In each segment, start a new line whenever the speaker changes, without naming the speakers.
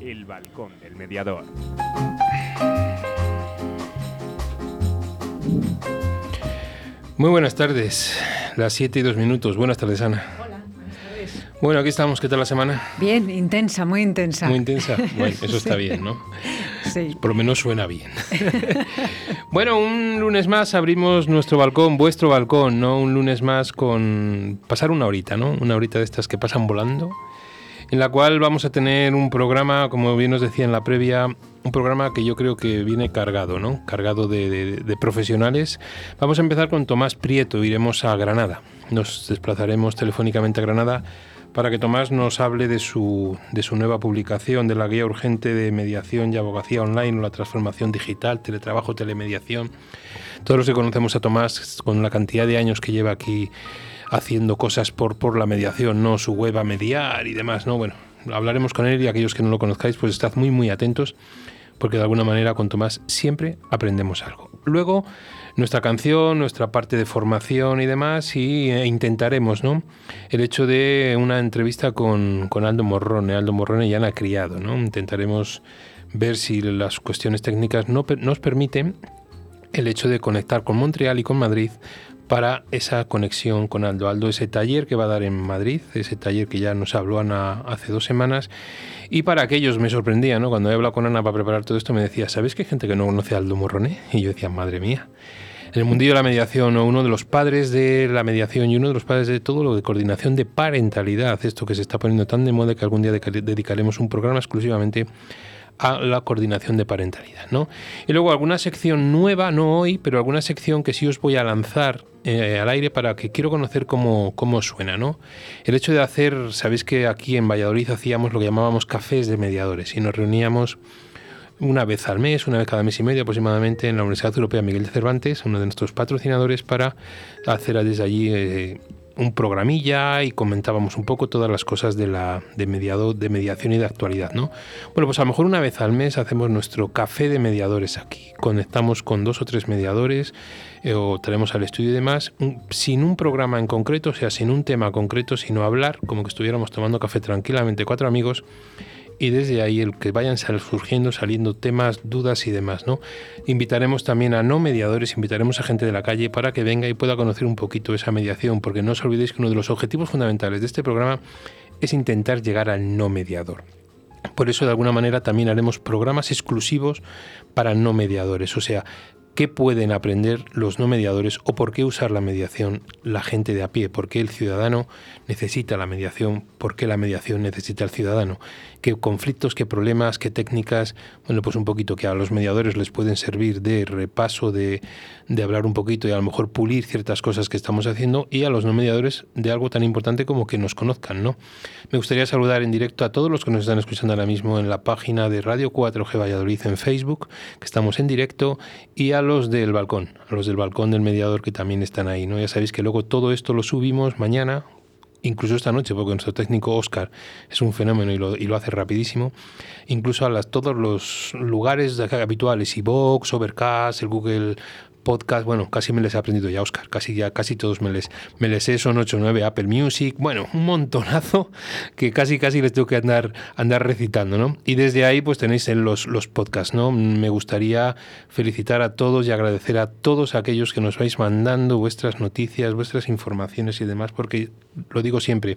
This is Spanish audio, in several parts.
El balcón del mediador.
Muy buenas tardes, las 7 y 2 minutos. Buenas tardes, Ana.
Hola, buenas tardes.
Bueno, aquí estamos. ¿Qué tal la semana?
Bien, intensa, muy intensa.
Muy intensa. Bueno, eso está bien, ¿no?
Sí.
Por lo menos suena bien. bueno, un lunes más abrimos nuestro balcón, vuestro balcón, ¿no? Un lunes más con pasar una horita, ¿no? Una horita de estas que pasan volando, en la cual vamos a tener un programa, como bien os decía en la previa, un programa que yo creo que viene cargado, ¿no? Cargado de, profesionales. Vamos a empezar con Tomás Prieto, iremos a Granada. Nos desplazaremos telefónicamente a Granada para que Tomás nos hable de su, de su nueva publicación, de la guía urgente de mediación y abogacía online la transformación digital, teletrabajo, telemediación. Todos los que conocemos a Tomás, con la cantidad de años que lleva aquí haciendo cosas por, por la mediación, ¿no? Su web a mediar y demás, ¿no? Bueno, hablaremos con él y aquellos que no lo conozcáis, pues estad muy, muy atentos porque de alguna manera con Tomás siempre aprendemos algo. Luego, nuestra canción, nuestra parte de formación y demás, y eh, intentaremos, ¿no? El hecho de una entrevista con, con Aldo Morrone, Aldo Morrone y Ana Criado, ¿no? Intentaremos ver si las cuestiones técnicas no, nos permiten el hecho de conectar con Montreal y con Madrid para esa conexión con Aldo. Aldo, ese taller que va a dar en Madrid, ese taller que ya nos habló Ana hace dos semanas. Y para aquellos me sorprendía, ¿no? Cuando he hablado con Ana para preparar todo esto, me decía, ¿sabes que hay gente que no conoce a Aldo Morrone? Y yo decía, madre mía. El mundillo de la mediación, ¿no? uno de los padres de la mediación y uno de los padres de todo lo de coordinación de parentalidad, esto que se está poniendo tan de moda que algún día dedicaremos un programa exclusivamente a la coordinación de parentalidad, ¿no? Y luego alguna sección nueva, no hoy, pero alguna sección que sí os voy a lanzar eh, al aire para que quiero conocer cómo, cómo suena, ¿no? El hecho de hacer, sabéis que aquí en Valladolid hacíamos lo que llamábamos cafés de mediadores y nos reuníamos una vez al mes, una vez cada mes y medio aproximadamente en la Universidad Europea Miguel de Cervantes, uno de nuestros patrocinadores, para hacer desde allí eh, un programilla y comentábamos un poco todas las cosas de la de mediado, de mediación y de actualidad, ¿no? Bueno, pues a lo mejor una vez al mes hacemos nuestro café de mediadores aquí. Conectamos con dos o tres mediadores eh, o traemos al estudio y demás, sin un programa en concreto, o sea, sin un tema concreto, sino hablar como que estuviéramos tomando café tranquilamente cuatro amigos y desde ahí el que vayan surgiendo, saliendo temas, dudas y demás, ¿no? Invitaremos también a no mediadores, invitaremos a gente de la calle para que venga y pueda conocer un poquito esa mediación, porque no os olvidéis que uno de los objetivos fundamentales de este programa es intentar llegar al no mediador. Por eso, de alguna manera, también haremos programas exclusivos para no mediadores. O sea, ¿qué pueden aprender los no mediadores o por qué usar la mediación la gente de a pie? ¿Por qué el ciudadano necesita la mediación? ¿Por qué la mediación necesita al ciudadano? ¿Qué conflictos, qué problemas, qué técnicas? Bueno, pues un poquito que a los mediadores les pueden servir de repaso, de, de hablar un poquito y a lo mejor pulir ciertas cosas que estamos haciendo y a los no mediadores de algo tan importante como que nos conozcan, ¿no? Me gustaría saludar en directo a todos los que nos están escuchando ahora mismo en la página de Radio 4G Valladolid en Facebook, que estamos en directo, y a los del balcón, a los del balcón del mediador que también están ahí, ¿no? Ya sabéis que luego todo esto lo subimos mañana, incluso esta noche, porque nuestro técnico Oscar es un fenómeno y lo, y lo hace rapidísimo, incluso a las, todos los lugares habituales, iVoox, Overcast, el Google Podcast, bueno, casi me les he aprendido ya, Oscar, casi ya, casi todos me les, me son 8 o 9, Apple Music, bueno, un montonazo que casi casi les tengo que andar, andar recitando, ¿no? Y desde ahí pues tenéis en los, los podcasts, ¿no? Me gustaría felicitar a todos y agradecer a todos aquellos que nos vais mandando vuestras noticias, vuestras informaciones y demás, porque lo digo siempre,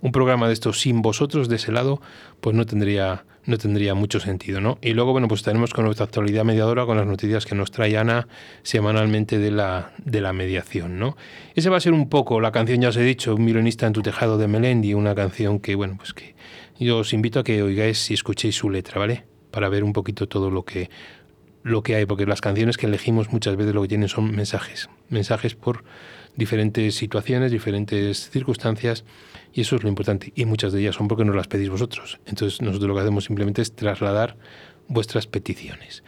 un programa de estos sin vosotros de ese lado, pues no tendría, no tendría mucho sentido, ¿no? Y luego, bueno, pues estaremos con nuestra actualidad mediadora, con las noticias que nos trae Ana semanalmente de la, de la mediación, ¿no? Ese va a ser un poco, la canción ya os he dicho, Un mironista en tu tejado de Melendi, una canción que, bueno, pues que yo os invito a que oigáis y escuchéis su letra, ¿vale? Para ver un poquito todo lo que, lo que hay, porque las canciones que elegimos muchas veces lo que tienen son mensajes, mensajes por diferentes situaciones, diferentes circunstancias, y eso es lo importante. Y muchas de ellas son porque nos las pedís vosotros. Entonces nosotros lo que hacemos simplemente es trasladar vuestras peticiones.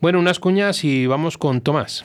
Bueno, unas cuñas y vamos con Tomás.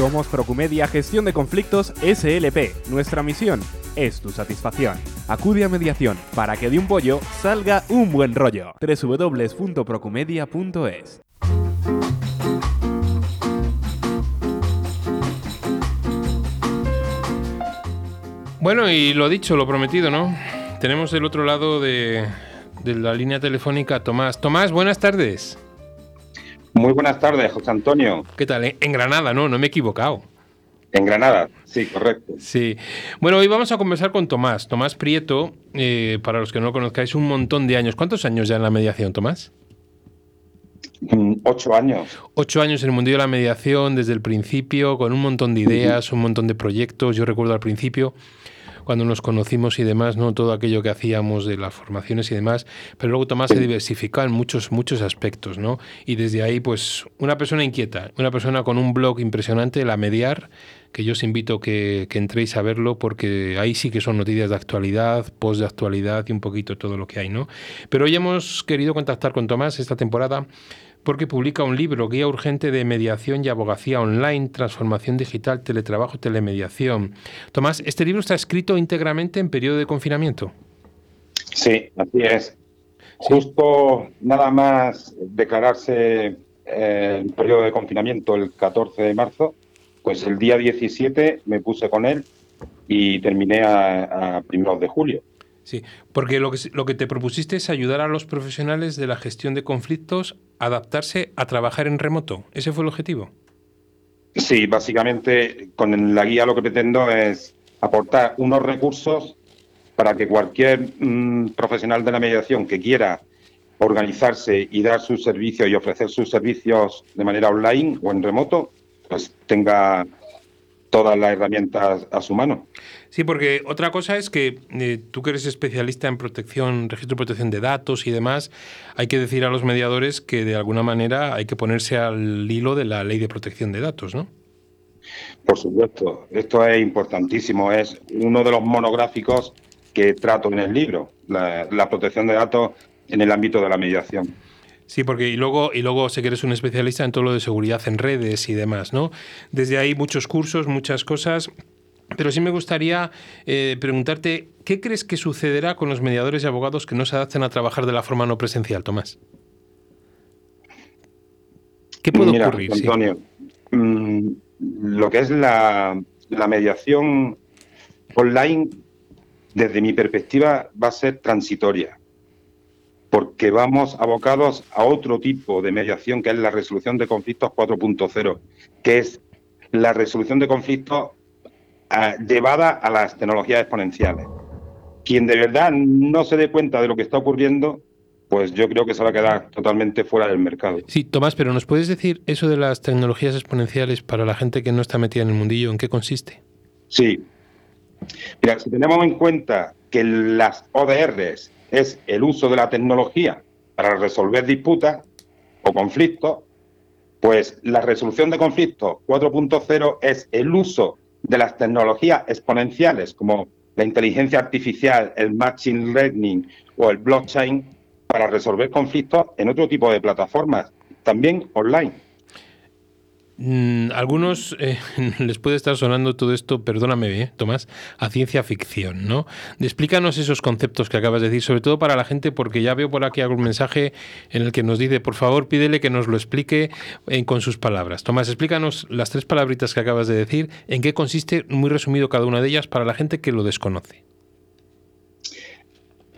Somos Procumedia Gestión de Conflictos SLP. Nuestra misión es tu satisfacción. Acude a mediación para que de un pollo salga un buen rollo. www.procumedia.es
Bueno, y lo dicho, lo prometido, ¿no? Tenemos del otro lado de, la línea telefónica Tomás. Tomás, buenas tardes.
Muy buenas tardes, José Antonio.
¿Qué tal? En Granada, ¿no? No me he equivocado.
En Granada, sí, correcto.
Sí. Bueno, hoy vamos a conversar con Tomás. Tomás Prieto, eh, para los que no lo conozcáis, un montón de años. ¿Cuántos años ya en la mediación, Tomás?
Mm, Ocho años.
Ocho años en el mundo de la mediación desde el principio, con un montón de ideas, un montón de proyectos. Yo recuerdo al principio cuando nos conocimos y demás, ¿no? Todo aquello que hacíamos de las formaciones y demás, pero luego Tomás se diversificó en muchos, muchos aspectos, ¿no? Y desde ahí, pues, una persona inquieta, una persona con un blog impresionante, La Mediar, que yo os invito que, que entréis a verlo porque ahí sí que son noticias de actualidad, post de actualidad y un poquito todo lo que hay, ¿no? Pero hoy hemos querido contactar con Tomás esta temporada porque publica un libro, Guía Urgente de Mediación y Abogacía Online, Transformación Digital, Teletrabajo y Telemediación. Tomás, este libro está escrito íntegramente en periodo de confinamiento.
Sí, así es. Justo nada más declararse eh, el periodo de confinamiento el 14 de marzo, pues el día 17 me puse con él y terminé a, a primeros de julio.
Sí, porque lo que, lo que te propusiste es ayudar a los profesionales de la gestión de conflictos a adaptarse a trabajar en remoto. ¿Ese fue el objetivo?
Sí, básicamente con la guía lo que pretendo es aportar unos recursos para que cualquier mm, profesional de la mediación que quiera organizarse y dar sus servicios y ofrecer sus servicios de manera online o en remoto, pues tenga todas las herramientas a su mano.
Sí, porque otra cosa es que eh, tú que eres especialista en protección, registro de protección de datos y demás, hay que decir a los mediadores que de alguna manera hay que ponerse al hilo de la ley de protección de datos, ¿no?
Por supuesto, esto es importantísimo, es uno de los monográficos que trato en el libro, la, la protección de datos en el ámbito de la mediación.
Sí, porque y luego, y luego sé que eres un especialista en todo lo de seguridad en redes y demás, ¿no? Desde ahí muchos cursos, muchas cosas. Pero sí me gustaría eh, preguntarte, ¿qué crees que sucederá con los mediadores y abogados que no se adapten a trabajar de la forma no presencial, Tomás? ¿Qué puede
Mira,
ocurrir? Sí.
Antonio, mm, lo que es la, la mediación online, desde mi perspectiva, va a ser transitoria porque vamos abocados a otro tipo de mediación que es la resolución de conflictos 4.0, que es la resolución de conflictos eh, llevada a las tecnologías exponenciales. Quien de verdad no se dé cuenta de lo que está ocurriendo, pues yo creo que se va a quedar totalmente fuera del mercado.
Sí, Tomás, pero ¿nos puedes decir eso de las tecnologías exponenciales para la gente que no está metida en el mundillo? ¿En qué consiste?
Sí. Mira, si tenemos en cuenta que las ODRs es el uso de la tecnología para resolver disputas o conflictos, pues la resolución de conflictos 4.0 es el uso de las tecnologías exponenciales como la inteligencia artificial, el machine learning o el blockchain para resolver conflictos en otro tipo de plataformas, también online.
Mm, algunos eh, les puede estar sonando todo esto, perdóname, eh, Tomás, a ciencia ficción, ¿no? Explícanos esos conceptos que acabas de decir, sobre todo para la gente, porque ya veo por aquí algún mensaje en el que nos dice, por favor, pídele que nos lo explique eh, con sus palabras. Tomás, explícanos las tres palabritas que acabas de decir, en qué consiste, muy resumido cada una de ellas, para la gente que lo desconoce.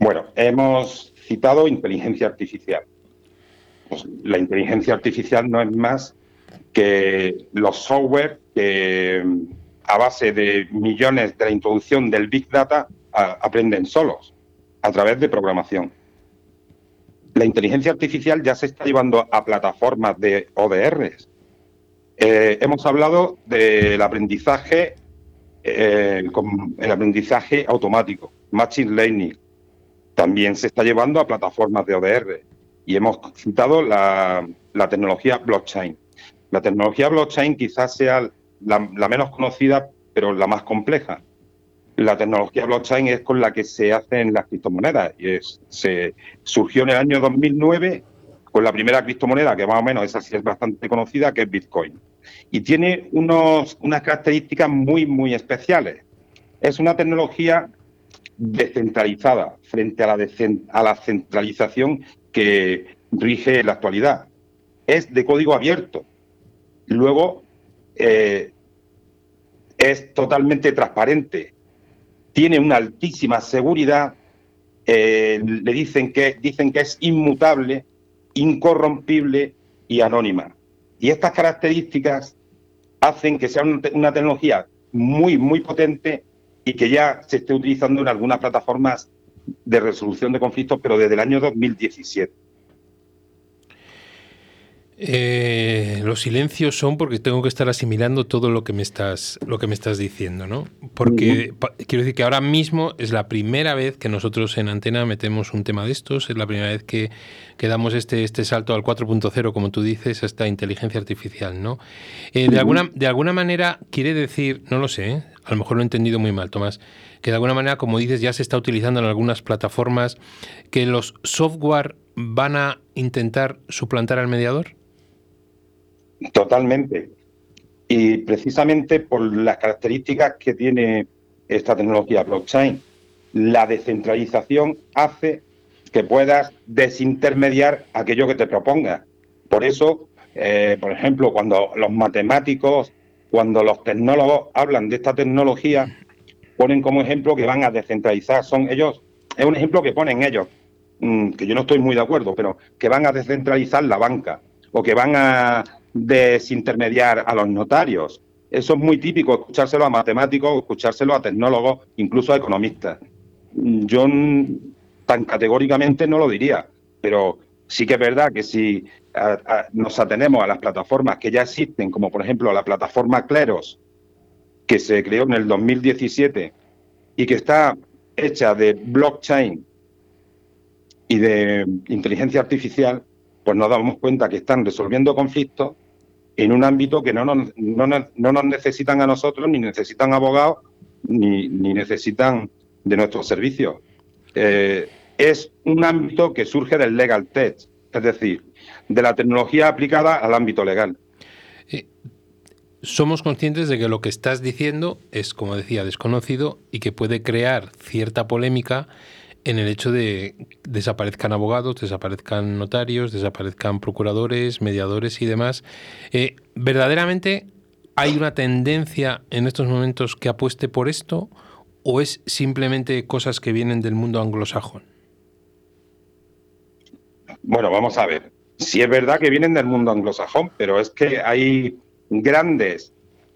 Bueno, hemos citado inteligencia artificial. Pues la inteligencia artificial no es más que los software que a base de millones de la introducción del Big Data aprenden solos a través de programación. La inteligencia artificial ya se está llevando a plataformas de ODRs. Eh, hemos hablado del aprendizaje, eh, el aprendizaje automático, Machine Learning. También se está llevando a plataformas de ODR. y hemos citado la, la tecnología blockchain. La tecnología blockchain quizás sea la, menos conocida, pero la más compleja. La tecnología blockchain es con la que se hacen las criptomonedas y se surgió en el año 2009 con la primera criptomoneda, que más o menos esa sí es bastante conocida, que es Bitcoin. Y tiene unos, unas características muy, muy especiales. Es una tecnología descentralizada frente a la, a la centralización que rige en la actualidad. Es de código abierto. Luego, eh, es totalmente transparente. Tiene una altísima seguridad. eh, le dicen que, dicen que es inmutable, incorrompible y anónima. Y estas características hacen que sea una tecnología muy, muy potente y que ya se esté utilizando en algunas plataformas de resolución de conflictos, pero desde el año 2017.
Eh, los silencios son porque tengo que estar asimilando todo lo que me estás, lo que me estás diciendo, ¿no? Porque quiero decir que ahora mismo es la primera vez que nosotros en Antena metemos un tema de estos, es la primera vez que, que damos este, este salto al 4.0, como tú dices, a esta inteligencia artificial, ¿no? Eh, de, alguna, de alguna manera quiere decir, no lo sé, ¿eh? a lo mejor lo he entendido muy mal, Tomás, que de alguna manera, como dices, ya se está utilizando en algunas plataformas, que los software van a intentar suplantar al mediador.
Totalmente. Y precisamente por las características que tiene esta tecnología blockchain, la descentralización hace que puedas desintermediar aquello que te propongas. Por eso, eh, por ejemplo, cuando los matemáticos, cuando los tecnólogos hablan de esta tecnología, ponen como ejemplo que van a descentralizar. Son ellos, es un ejemplo que ponen ellos, mm, que yo no estoy muy de acuerdo, pero que van a descentralizar la banca o que van a desintermediar a los notarios. Eso es muy típico, escuchárselo a matemáticos, escuchárselo a tecnólogos, incluso a economistas. Yo tan categóricamente no lo diría, pero sí que es verdad que si nos atenemos a las plataformas que ya existen, como por ejemplo la plataforma Cleros, que se creó en el 2017 y que está hecha de blockchain y de inteligencia artificial, pues nos damos cuenta que están resolviendo conflictos en un ámbito que no nos, no no nos necesitan a nosotros, ni necesitan abogados, ni, ni necesitan de nuestros servicios. Eh, es un ámbito que surge del legal tech, es decir, de la tecnología aplicada al ámbito legal.
somos conscientes de que lo que estás diciendo es, como decía, desconocido y que puede crear cierta polémica en el hecho de desaparezcan abogados, desaparezcan notarios, desaparezcan procuradores, mediadores y demás. Eh, ¿Verdaderamente hay una tendencia en estos momentos que apueste por esto o es simplemente cosas que vienen del mundo anglosajón?
Bueno, vamos a ver. Sí es verdad que vienen del mundo anglosajón, pero es que hay grandes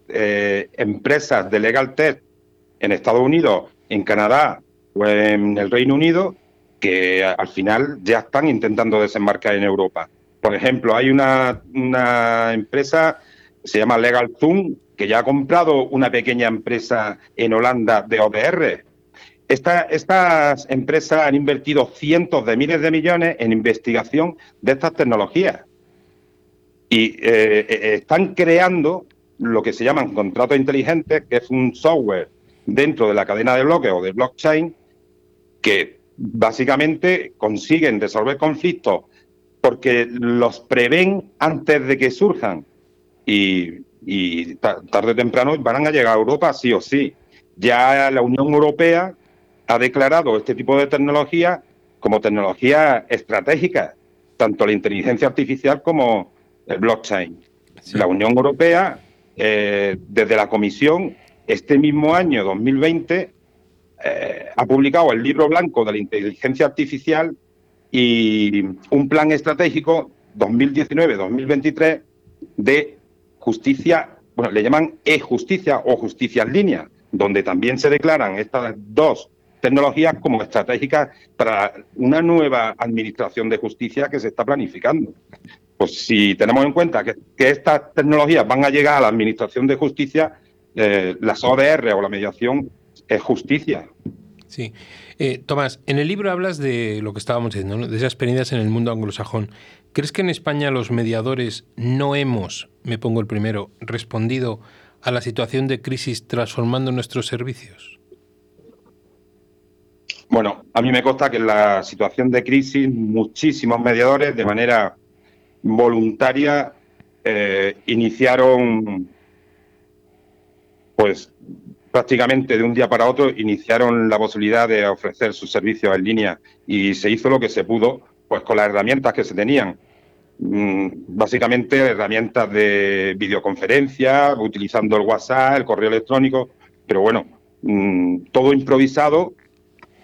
eh, empresas de legal tech en Estados Unidos, en Canadá o en el Reino Unido que al final ya están intentando desembarcar en Europa. Por ejemplo, hay una, una empresa, se llama Legal Zoom, que ya ha comprado una pequeña empresa en Holanda de ODR. Esta- estas empresas han invertido cientos de miles de millones en investigación de estas tecnologías y eh, eh, están creando lo que se llaman contratos inteligentes, que es un software dentro de la cadena de bloques o de blockchain que básicamente consiguen resolver conflictos porque los prevén antes de que surjan y, y ta- tarde o temprano van a llegar a Europa sí o sí. Ya la Unión Europea ha declarado este tipo de tecnología como tecnología estratégica, tanto la inteligencia artificial como el blockchain. La Unión Europea, eh, desde la Comisión, este mismo año, 2020, eh, ha publicado el libro blanco de la inteligencia artificial y un plan estratégico 2019-2023 de justicia, bueno, le llaman e-justicia o justicia en línea, donde también se declaran estas dos tecnologías como estratégicas para una nueva administración de justicia que se está planificando. Pues si tenemos en cuenta que, estas tecnologías van a llegar a la administración de justicia, eh, las ODR o la mediación es justicia.
Sí. Eh, Tomás, en el libro hablas de lo que estábamos diciendo, ¿no? de esas experiencias en el mundo anglosajón. ¿Crees que en España los mediadores no hemos, me pongo el primero, respondido a la situación de crisis transformando nuestros servicios?
Bueno, a mí me consta que en la situación de crisis muchísimos mediadores de manera voluntaria eh, iniciaron, pues prácticamente de un día para otro, iniciaron la posibilidad de ofrecer sus servicios en línea y se hizo lo que se pudo, pues con las herramientas que se tenían. Mm, básicamente herramientas de videoconferencia, utilizando el WhatsApp, el correo electrónico, pero bueno, mm, todo improvisado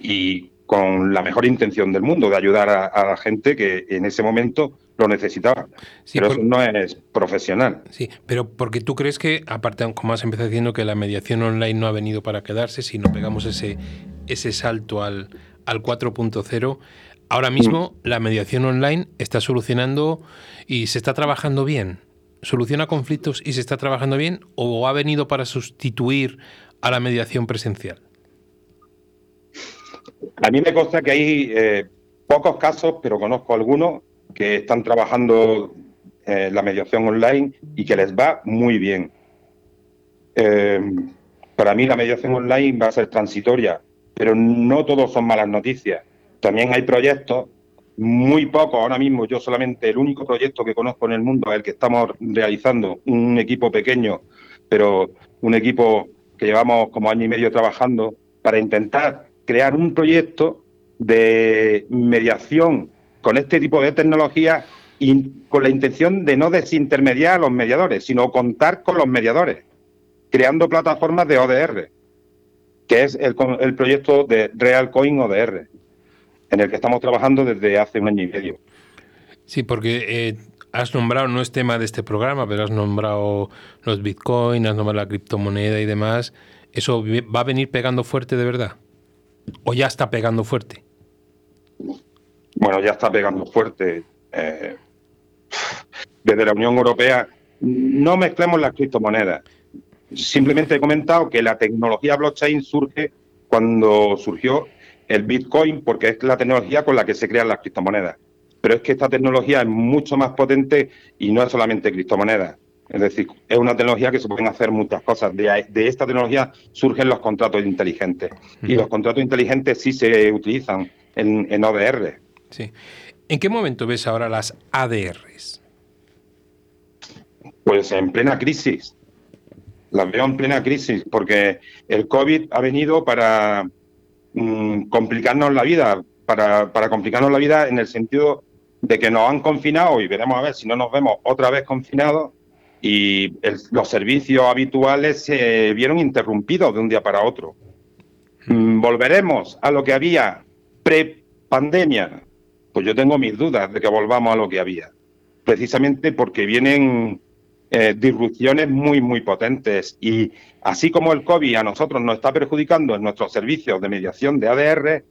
y con la mejor intención del mundo de ayudar a, la gente que en ese momento lo necesitaba. pero eso no es profesional.
Sí, pero porque tú crees que, aparte, como has empezado diciendo, que la mediación online no ha venido para quedarse, si no pegamos ese, ese salto al, al 4.0, ahora mismo mm. la mediación online está solucionando y se está trabajando bien. ¿Soluciona conflictos y se está trabajando bien o ha venido para sustituir a la mediación presencial?
A mí me consta que hay eh, pocos casos, pero conozco algunos que están trabajando eh, la mediación online y que les va muy bien. Eh, para mí la mediación online va a ser transitoria, pero no todos son malas noticias. También hay proyectos, muy pocos ahora mismo, yo solamente el único proyecto que conozco en el mundo es el que estamos realizando, un equipo pequeño, pero un equipo que llevamos como año y medio trabajando para intentar crear un proyecto de mediación con este tipo de tecnología y con la intención de no desintermediar a los mediadores, sino contar con los mediadores, creando plataformas de ODR, que es el, proyecto de Realcoin ODR, en el que estamos trabajando desde hace un año y medio.
Sí, porque eh, has nombrado, no es tema de este programa, pero has nombrado los bitcoins, has nombrado la criptomoneda y demás. ¿Eso va a venir pegando fuerte de verdad? ¿O ya está pegando fuerte?
Bueno, ya está pegando fuerte. Eh, desde la Unión Europea, no mezclemos las criptomonedas. Simplemente he comentado que la tecnología blockchain surge cuando surgió el Bitcoin, porque es la tecnología con la que se crean las criptomonedas. Pero es que esta tecnología es mucho más potente y no es solamente criptomonedas. Es decir, es una tecnología que se pueden hacer muchas cosas. De, esta tecnología surgen los contratos inteligentes. Y los contratos inteligentes sí se utilizan en, en ODR.
Sí. ¿En qué momento ves ahora las ADRs?
Pues en plena crisis. Las veo en plena crisis porque el COVID ha venido para mm, complicarnos la vida, para, para complicarnos la vida en el sentido de que nos han confinado y veremos a ver si no nos vemos otra vez confinados y los servicios habituales se vieron interrumpidos de un día para otro. Mm, ¿Volveremos a lo que había pre-pandemia? Pues yo tengo mis dudas de que volvamos a lo que había, precisamente porque vienen eh, disrupciones muy, muy potentes y así como el COVID a nosotros nos está perjudicando en nuestros servicios de mediación de ADR,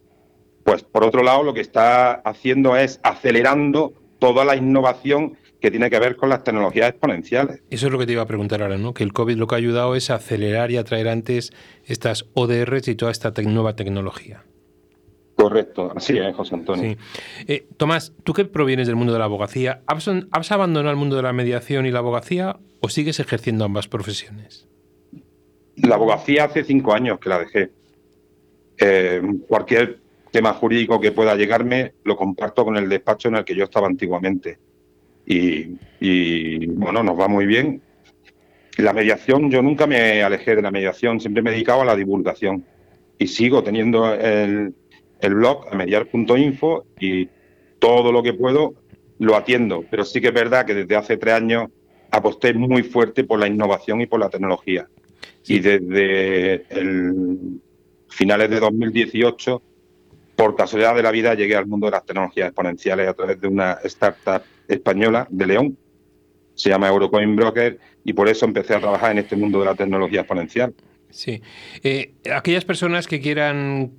pues por otro lado lo que está haciendo es acelerando toda la innovación que tiene que ver con las tecnologías exponenciales.
Eso es lo que te iba a preguntar ahora, ¿no? Que el COVID lo que ha ayudado es acelerar y atraer antes estas ODRs y toda esta nueva tecnología.
Correcto, así es, José Antonio.
Eh, Tomás, tú que provienes del mundo de la abogacía, ¿has, abandonado el mundo de la mediación y la abogacía o sigues ejerciendo ambas profesiones?
La abogacía hace cinco años que la dejé. Eh, cualquier tema jurídico que pueda llegarme lo comparto con el despacho en el que yo estaba antiguamente y, bueno, nos va muy bien. La mediación, yo nunca me alejé de la mediación, siempre me he dedicado a la divulgación y sigo teniendo el, el blog a mediar.info y todo lo que puedo lo atiendo, pero sí que es verdad que desde hace tres años aposté muy fuerte por la innovación y por la tecnología. Y desde el finales de 2018, por casualidad de la vida, llegué al mundo de las tecnologías exponenciales a través de una startup española de León, se llama Eurocoin Broker, y por eso empecé a trabajar en este mundo de la tecnología exponencial.
Sí. Eh, aquellas personas que quieran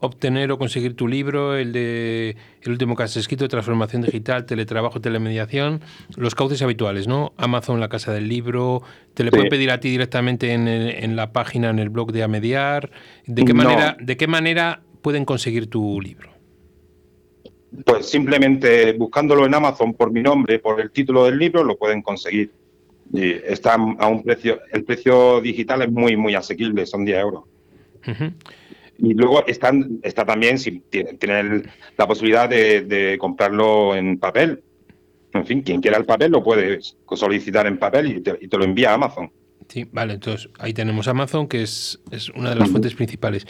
obtener o conseguir tu libro, el de el último que has escrito, Transformación Digital, Teletrabajo, Telemediación, los cauces habituales, ¿no? Amazon, la casa del libro, te le
Sí.
pueden pedir a ti directamente en, el- en la página, en el blog de Amediar. ¿De qué
No.
manera, de qué manera pueden conseguir tu libro?
Pues simplemente buscándolo en Amazon por mi nombre, por el título del libro, lo pueden conseguir. Y está a un precio, el precio digital es muy, muy asequible, son 10 euros.
Ujú.
Y luego están, está también, si tiene, tiene el- la posibilidad de, de comprarlo en papel. En fin, quien quiera el papel lo puede solicitar en papel y te, y te lo envía a Amazon.
Sí, vale, entonces ahí tenemos Amazon, que es, es una de las fuentes principales.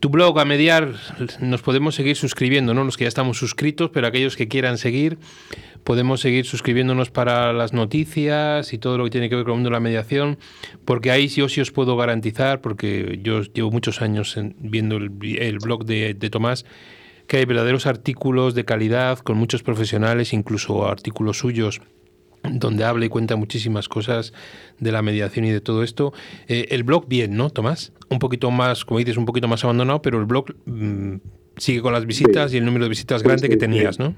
Tu blog a mediar nos podemos seguir suscribiendo, ¿no? Los que ya estamos suscritos, pero aquellos que quieran seguir, podemos seguir suscribiéndonos para las noticias y todo lo que tiene que ver con el mundo de la mediación, porque ahí sí, yo sí os puedo garantizar, porque yo llevo muchos años en- viendo el, blog de Tomás, que hay verdaderos artículos de calidad con muchos profesionales, incluso artículos suyos donde habla y cuenta muchísimas cosas de la mediación y de todo esto. Eh, el blog bien, ¿no, Tomás? Un poquito más, como dices, un poquito más abandonado, pero el blog mm, sigue con las visitas
Sí.
y el número de visitas grande
sí,
que tenías. ¿no?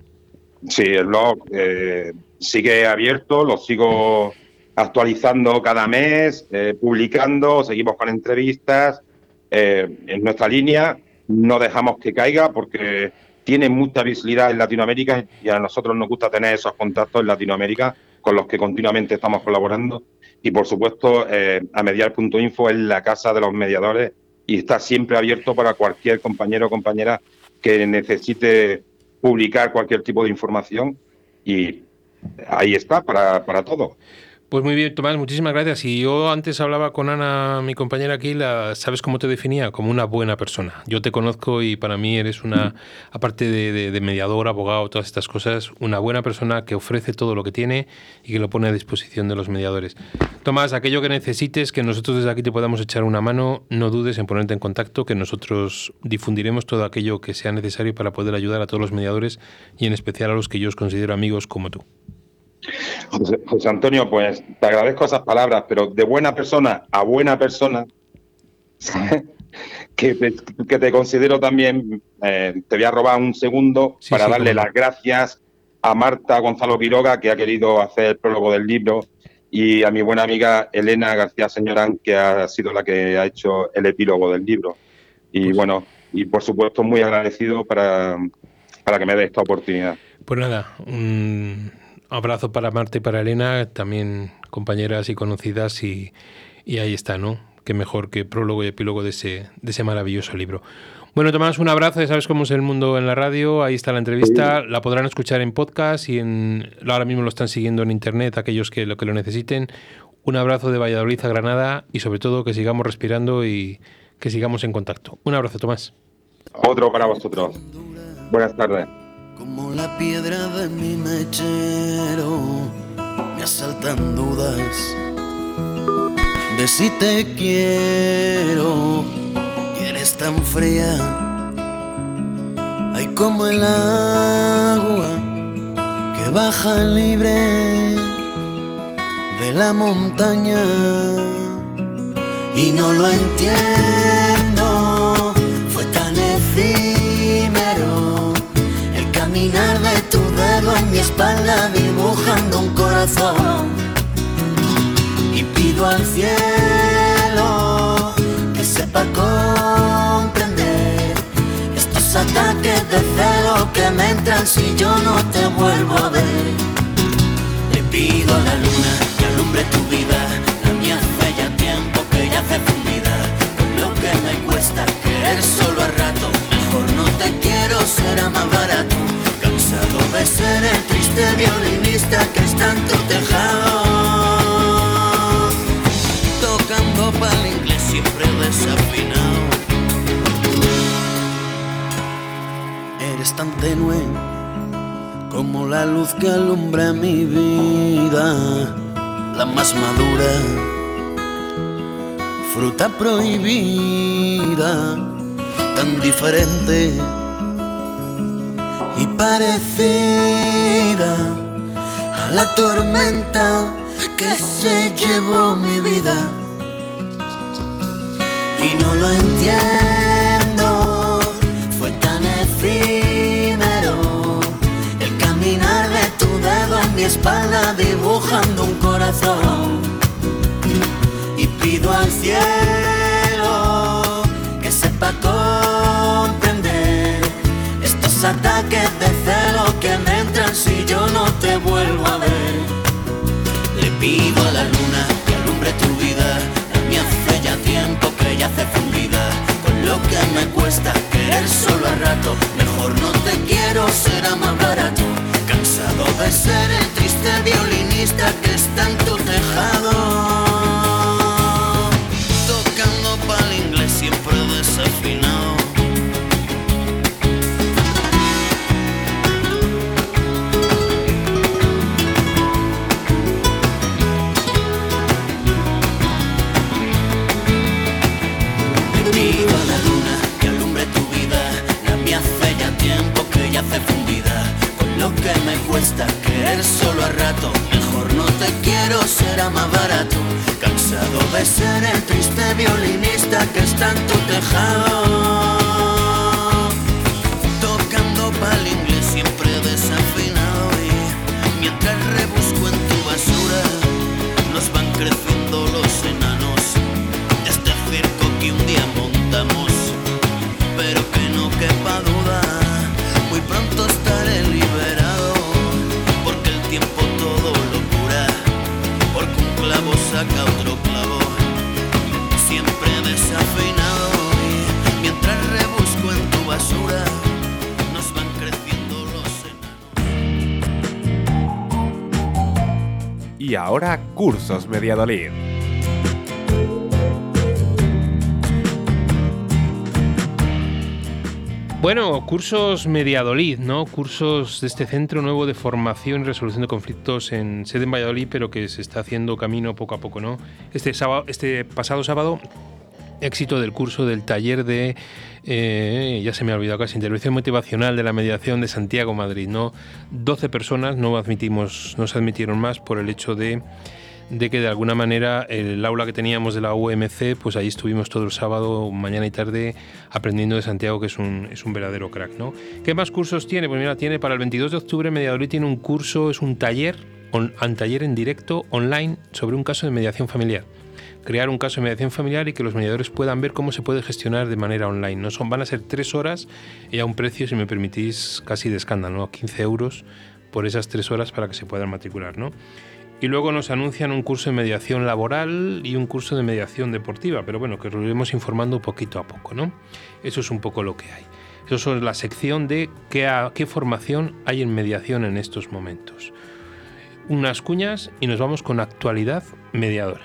Sí, el blog eh, sigue abierto, lo sigo actualizando cada mes, eh, publicando, seguimos con entrevistas. eh, en nuestra línea no dejamos que caiga porque tiene mucha visibilidad en Latinoamérica y a nosotros nos gusta tener esos contactos en Latinoamérica con los que continuamente estamos colaborando. Y por supuesto, eh, amediar.info es la casa de los mediadores y está siempre abierto para cualquier compañero o compañera que necesite publicar cualquier tipo de información y ahí está para, para todo.
Pues muy bien, Tomás, muchísimas gracias. Y yo antes hablaba con Ana, mi compañera aquí, la, ¿sabes cómo te definía? Como una buena persona. Yo te conozco y para mí eres una, aparte de, de- de mediador, abogado, todas estas cosas, una buena persona que ofrece todo lo que tiene y que lo pone a disposición de los mediadores. Tomás, aquello que necesites, que nosotros desde aquí te podamos echar una mano, no dudes en ponerte en contacto, que nosotros difundiremos todo aquello que sea necesario para poder ayudar a todos los mediadores y en especial a los que yo os considero amigos como tú.
José, José Antonio, pues te agradezco esas palabras, pero de buena persona a buena persona, que te, que te considero también, eh, te voy a robar un segundo
Sí,
para
sí,
darle las gracias a Marta Gonzalo Quiroga, que ha querido hacer el prólogo del libro, y a mi buena amiga Elena García Señorán, que ha sido la que ha hecho el epílogo del libro. Y
Pues-
bueno, y por supuesto muy agradecido para, para que me dé esta oportunidad.
Pues nada, un abrazo para Marta y para Elena, también compañeras y conocidas, y, y ahí está, ¿no? Qué mejor que prólogo y epílogo de ese, de ese maravilloso libro. Bueno, Tomás, un abrazo, ya sabes cómo es el mundo en la radio, ahí está la entrevista, la podrán escuchar en podcast y en, ahora mismo lo están siguiendo en internet aquellos que lo, que lo necesiten. Un abrazo de Valladolid a Granada y sobre todo que sigamos respirando y que sigamos en contacto. Un abrazo, Tomás.
Otro para vosotros. Buenas tardes.
Como la piedra de mi mechero me asaltan dudas de si te quiero y eres tan fría. Hay como el agua que baja libre de la montaña y no lo entiendo. Mi espalda dibujando un corazón. Y pido al cielo que sepa comprender estos ataques de celo que me entran si yo no te vuelvo a ver. Le pido a la luna que alumbre tu vida. La mía hace ya tiempo que ya hace fundida. Con lo que me cuesta querer solo a rato. Mejor no te quiero, será más barato. De ser el triste violinista que está en tu tejado. Tocando para el inglés siempre desafinado. Eres tan tenue como la luz que alumbra mi vida, la más madura, fruta prohibida, tan diferente y parecida a la tormenta que se llevó mi vida. Y no lo entiendo, efímero. El caminar de tu dedo en mi espalda dibujando un corazón. Y pido al cielo que sepa comprender ataques de celo que me entran si yo no te vuelvo a ver. Le pido a la luna que alumbre tu vida, a mí hace ya tiempo que ya hace fundida, con lo que me cuesta querer solo a rato, mejor no te quiero, será más barato, cansado de ser el triste violinista que está en tu tejado, tocando pa'l inglés siempre desafinado.
Cursos Mediadolid.
Bueno, cursos Mediadolid, ¿no? Cursos de este centro nuevo de formación y resolución de conflictos en sede en Valladolid, pero que se está haciendo camino poco a poco, ¿no? Este sábado, este pasado sábado, éxito del curso del taller de, eh, ya se me ha olvidado casi, intervención motivacional de la mediación de Santiago, Madrid, ¿no? 12 personas, no admitimos, no se admitieron más por el hecho de de que de alguna manera el aula que teníamos de la UMC, pues ahí estuvimos todo el sábado, mañana y tarde, aprendiendo de Santiago, que es un, es un verdadero crack, ¿no? ¿Qué más cursos tiene? Pues mira, tiene para el 22 de octubre Mediador tiene un curso, es un taller, un taller en directo, online, sobre un caso de mediación familiar crear un caso de mediación familiar y que los mediadores puedan ver cómo se puede gestionar de manera online. No son, van a ser tres horas y a un precio, si me permitís, casi de escándalo, ¿no? 15 euros por esas tres horas para que se puedan matricular, ¿no? Y luego nos anuncian un curso de mediación laboral y un curso de mediación deportiva, pero bueno, que lo iremos informando poquito a poco, ¿no? Eso es un poco lo que hay. Eso es la sección de qué formación hay en mediación en estos momentos. Unas cuñas y nos vamos con actualidad mediadora.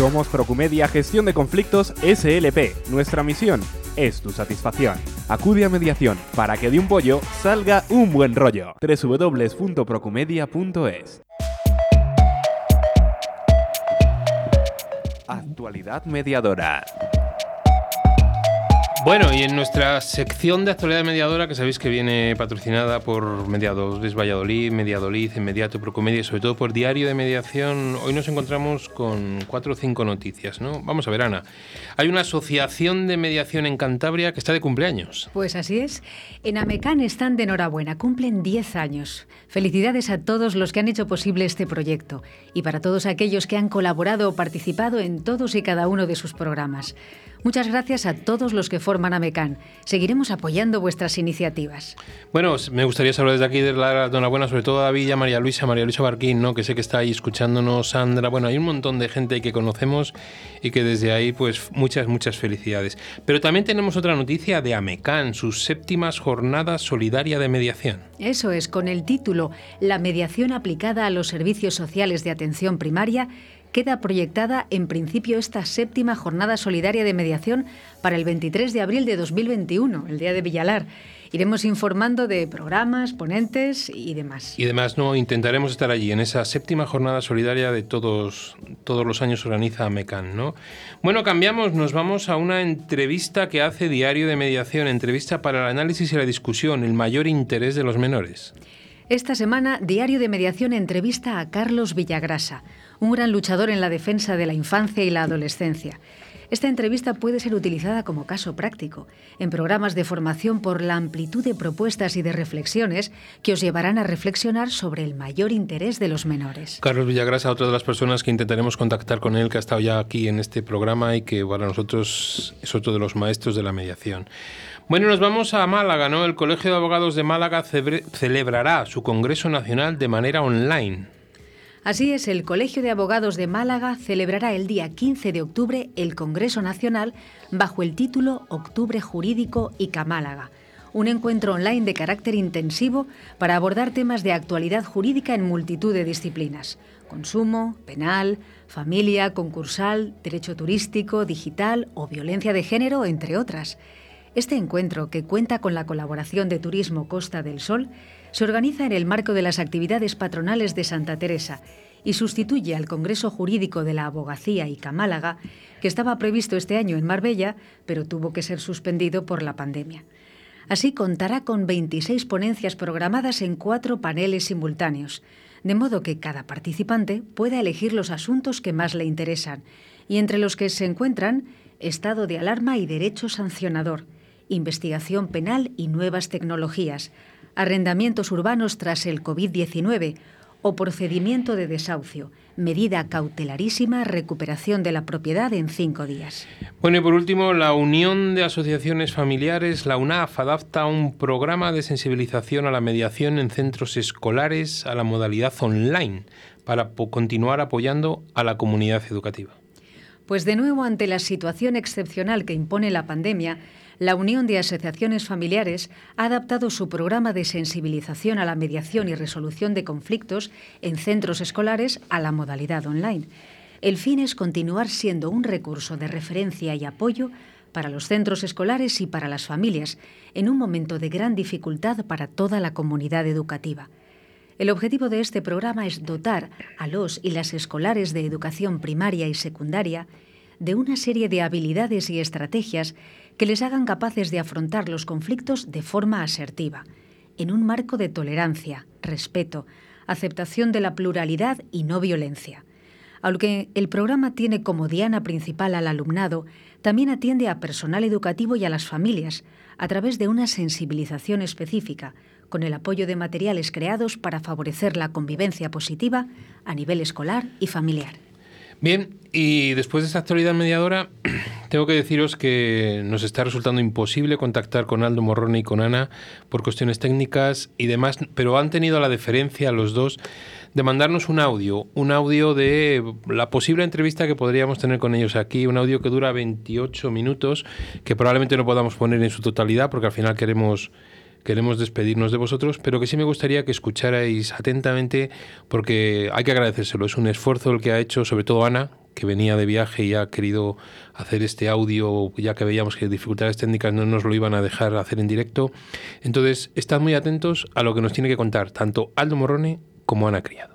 Somos Procumedia Gestión de Conflictos SLP. Nuestra misión es tu satisfacción. Acude a mediación para que de un pollo salga un buen rollo. www.procumedia.es Actualidad mediadora.
Bueno, y en nuestra sección de actualidad mediadora, que sabéis que viene patrocinada por Mediadores Valladolid, Mediadolid, Inmediato, Procomedia y sobre todo por Diario de Mediación, hoy nos encontramos con cuatro o cinco noticias, ¿no? Vamos a ver, Ana. Hay una asociación de mediación en Cantabria que está de cumpleaños.
Pues así es. En Amecan están de enhorabuena, cumplen 10 años. Felicidades a todos los que han hecho posible este proyecto y para todos aquellos que han colaborado o participado en todos y cada uno de sus programas. Muchas gracias a todos los que forman AMECAN. Seguiremos apoyando vuestras iniciativas.
Bueno, me gustaría saber desde aquí de la enhorabuena, sobre todo a David María Luisa, María Luisa Barquín, ¿no? que sé que está ahí escuchándonos, Sandra. Bueno, hay un montón de gente que conocemos y que desde ahí, pues muchas, muchas felicidades. Pero también tenemos otra noticia de AMECAN, sus séptimas jornadas solidaria de mediación.
Eso es, con el título La mediación aplicada a los servicios sociales de atención primaria queda proyectada en principio esta séptima jornada solidaria de mediación para el 23 de abril de 2021, el Día de Villalar. Iremos informando de programas, ponentes y demás.
Y demás, no, intentaremos estar allí en esa séptima jornada solidaria de todos, todos los años organiza MECAN, ¿no? Bueno, cambiamos, nos vamos a una entrevista que hace Diario de Mediación, entrevista para el análisis y la discusión, el mayor interés de los menores.
Esta semana, Diario de Mediación entrevista a Carlos Villagrasa, un gran luchador en la defensa de la infancia y la adolescencia. Esta entrevista puede ser utilizada como caso práctico en programas de formación por la amplitud de propuestas y de reflexiones que os llevarán a reflexionar sobre el mayor interés de los menores.
Carlos Villagrasa, otra de las personas que intentaremos contactar con él, que ha estado ya aquí en este programa y que para nosotros es otro de los maestros de la mediación. Bueno, nos vamos a Málaga, ¿no? El Colegio de Abogados de Málaga celebrará su Congreso Nacional de manera online.
Así es, el Colegio de Abogados de Málaga celebrará el día 15 de octubre el Congreso Nacional bajo el título Octubre Jurídico y Málaga, un encuentro online de carácter intensivo para abordar temas de actualidad jurídica en multitud de disciplinas, consumo, penal, familia, concursal, derecho turístico, digital o violencia de género, entre otras. Este encuentro, que cuenta con la colaboración de Turismo Costa del Sol, se organiza en el marco de las actividades patronales de Santa Teresa y sustituye al Congreso Jurídico de la Abogacía y Camálaga, que estaba previsto este año en Marbella, pero tuvo que ser suspendido por la pandemia. Así contará con 26 ponencias programadas en cuatro paneles simultáneos, de modo que cada participante pueda elegir los asuntos que más le interesan, y entre los que se encuentran estado de alarma y derecho sancionador, investigación penal y nuevas tecnologías, arrendamientos urbanos tras el COVID-19 o procedimiento de desahucio, medida cautelarísima, recuperación de la propiedad en cinco días.
Bueno, y por último, la Unión de Asociaciones Familiares, la UNAF, adapta un programa de sensibilización a la mediación en centros escolares a la modalidad online para continuar apoyando a la comunidad educativa.
Pues de nuevo, ante la situación excepcional que impone la pandemia, la Unión de Asociaciones Familiares ha adaptado su programa de sensibilización a la mediación y resolución de conflictos en centros escolares a la modalidad online. El fin es continuar siendo un recurso de referencia y apoyo para los centros escolares y para las familias, en un momento de gran dificultad para toda la comunidad educativa. El objetivo de este programa es dotar a los y las escolares de educación primaria y secundaria de una serie de habilidades y estrategias que les hagan capaces de afrontar los conflictos de forma asertiva, en un marco de tolerancia, respeto, aceptación de la pluralidad y no violencia. Aunque el programa tiene como diana principal al alumnado, también atiende a personal educativo y a las familias a través de una sensibilización específica, con el apoyo de materiales creados para favorecer la convivencia positiva a nivel escolar y familiar.
Bien, y después de esta actualidad mediadora, tengo que deciros que nos está resultando imposible contactar con Aldo Morrone y con Ana por cuestiones técnicas y demás, pero han tenido la deferencia los dos de mandarnos un audio, un audio de la posible entrevista que podríamos tener con ellos aquí, un audio que dura 28 minutos, que probablemente no podamos poner en su totalidad porque al final queremos queremos despedirnos de vosotros, pero que sí me gustaría que escucharais atentamente porque hay que agradecérselo. Es un esfuerzo el que ha hecho, sobre todo Ana, que venía de viaje y ha querido hacer este audio, ya que veíamos que dificultades técnicas no nos lo iban a dejar hacer en directo. Entonces, estad muy atentos a lo que nos tiene que contar tanto Aldo Morrone como Ana Criado.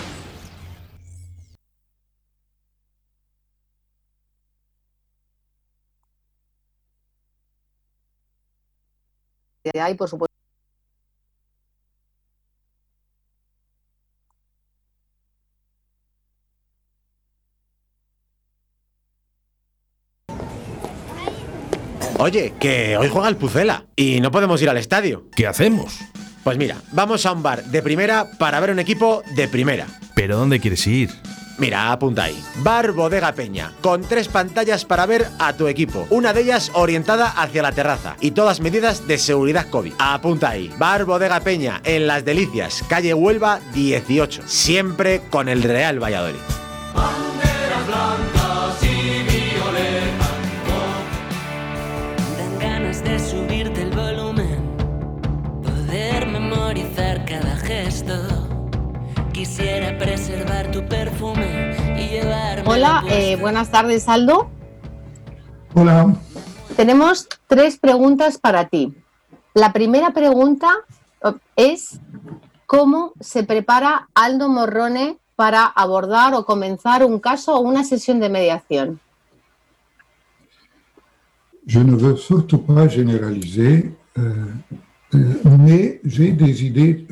por supuesto Oye, que hoy juega el Pucela y no podemos ir al estadio.
¿Qué hacemos?
Pues mira, vamos a un bar de primera para ver un equipo de primera.
¿Pero dónde quieres ir?
Mira, apunta ahí. Bar Bodega Peña, con tres pantallas para ver a tu equipo. Una de ellas orientada hacia la terraza y todas medidas de seguridad COVID. Apunta ahí. Bar Bodega Peña, en Las Delicias, calle Huelva 18. Siempre con el Real Valladolid.
Preservar tu perfume y llevarme.
Hola, eh, buenas tardes, Aldo.
Hola.
Tenemos tres preguntas para ti. La primera pregunta eh, es cómo se prepara Aldo Morrone para abordar o comenzar un caso o una sesión de mediación.
Je ne veux surtout pas généraliser, euh, euh, mais j'ai des idées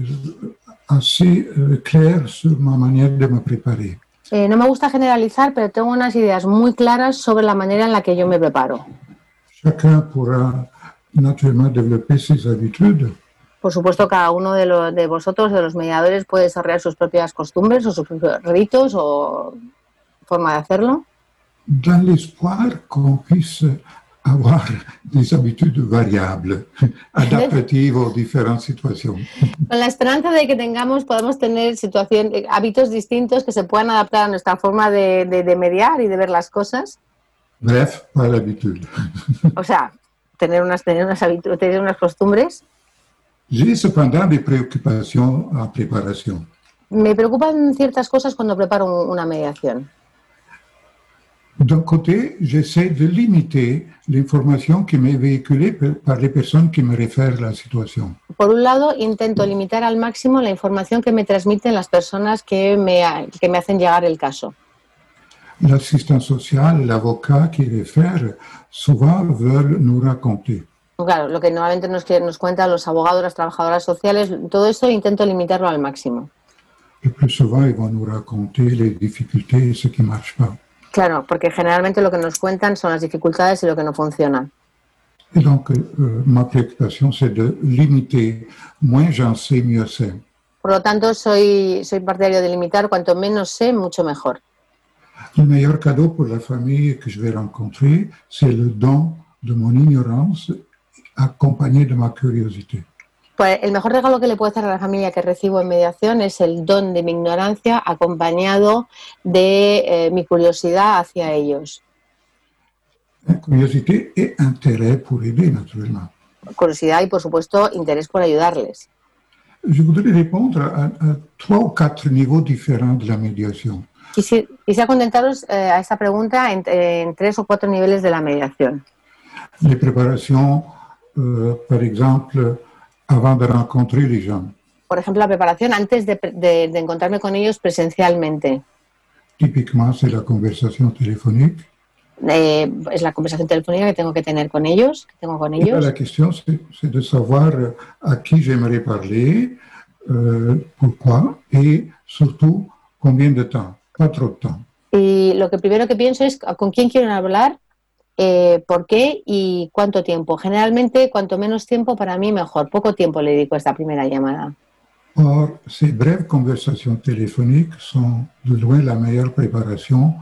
assez euh, claires sur ma manière de me préparer.
Eh, no me gusta generalizar, pero tengo unas ideas muy claras sobre la manera en la que yo me preparo.
Chacun pourra naturellement développer ses habitudes,
Por supuesto, cada uno de, lo- de vosotros, de los mediadores, puede desarrollar sus propias costumbres o sus propios ritos o forma de hacerlo.
dans l'espoir qu'on puisse avoir des habitudes variables, adaptatives aux différentes situations.
Con la esperanza de que tengamos, podamos tener situación, eh, hábitos distintos que se puedan adaptar a nuestra forma de, de- de mediar y de ver las cosas.
Bref, pas l'habitude.
O sea, tener unas, tener unas, habitu- tener unas costumbres.
J'ai cependant des préoccupations en préparation.
Me preocupan ciertas cosas cuando preparo un- una mediación.
D'un côté, j'essaie de limiter l'information qui m'est véhiculée par les personnes qui me réfèrent la situation.
Por un lado, intento limitar al máximo la información que me transmiten las personas que me, que me hacen llegar el caso.
L'assistant social, l'avocat qui réfère, souvent veulent nous raconter.
Claro, lo que normalmente nos, nos cuentan los abogados, las trabajadoras sociales, todo eso intento limitarlo al máximo.
Le plus souvent, ils vont nous raconter les difficultés et ce qui ne marche pas.
Claro, porque generalmente lo que nos cuentan son las dificultades y lo que no funciona.
Et donc, euh, ma préoccupation, c'est de limiter. Moins j'en sais, mieux c'est.
Por lo tanto, soy, soy partidario de limitar, cuanto menos sé, mucho mejor.
Le meilleur cadeau pour la famille que je vais rencontrer, c'est le don de mon ignorance accompagné de ma curiosité.
Pues el mejor regalo que le puedo hacer a la familia que recibo en mediación es el don de mi ignorancia acompañado de eh, mi curiosidad hacia ellos.
Et intérêt pour aider, naturellement.
Curiosidad y, por supuesto, interés por ayudarles.
Je voudrais répondre à, à trois ou quatre niveaux différents de la médiation.
Quisi- Quisiera contentaros eh, a esta pregunta en, en tres o cuatro niveles de la mediación.
Les préparations, euh, par exemple, avant de rencontrer les gens.
Por ejemplo, la preparación antes de, de- de encontrarme con ellos presencialmente.
Typiquement, c'est la conversation téléphonique.
Eh, es la conversación telefónica que tengo que tener con ellos, que tengo con ellos.
la question, c'est c'est de savoir euh, à qui j'aimerais parler, euh, pourquoi et surtout combien de temps. Pas trop de temps.
Y lo que primero que pienso es con quién quieren hablar, eh, por qué y cuánto tiempo. Generalmente, cuanto menos tiempo, para mí mejor. Poco tiempo le dedico a esta primera llamada.
Or, ces brèves conversations téléphoniques sont de loin la meilleure préparation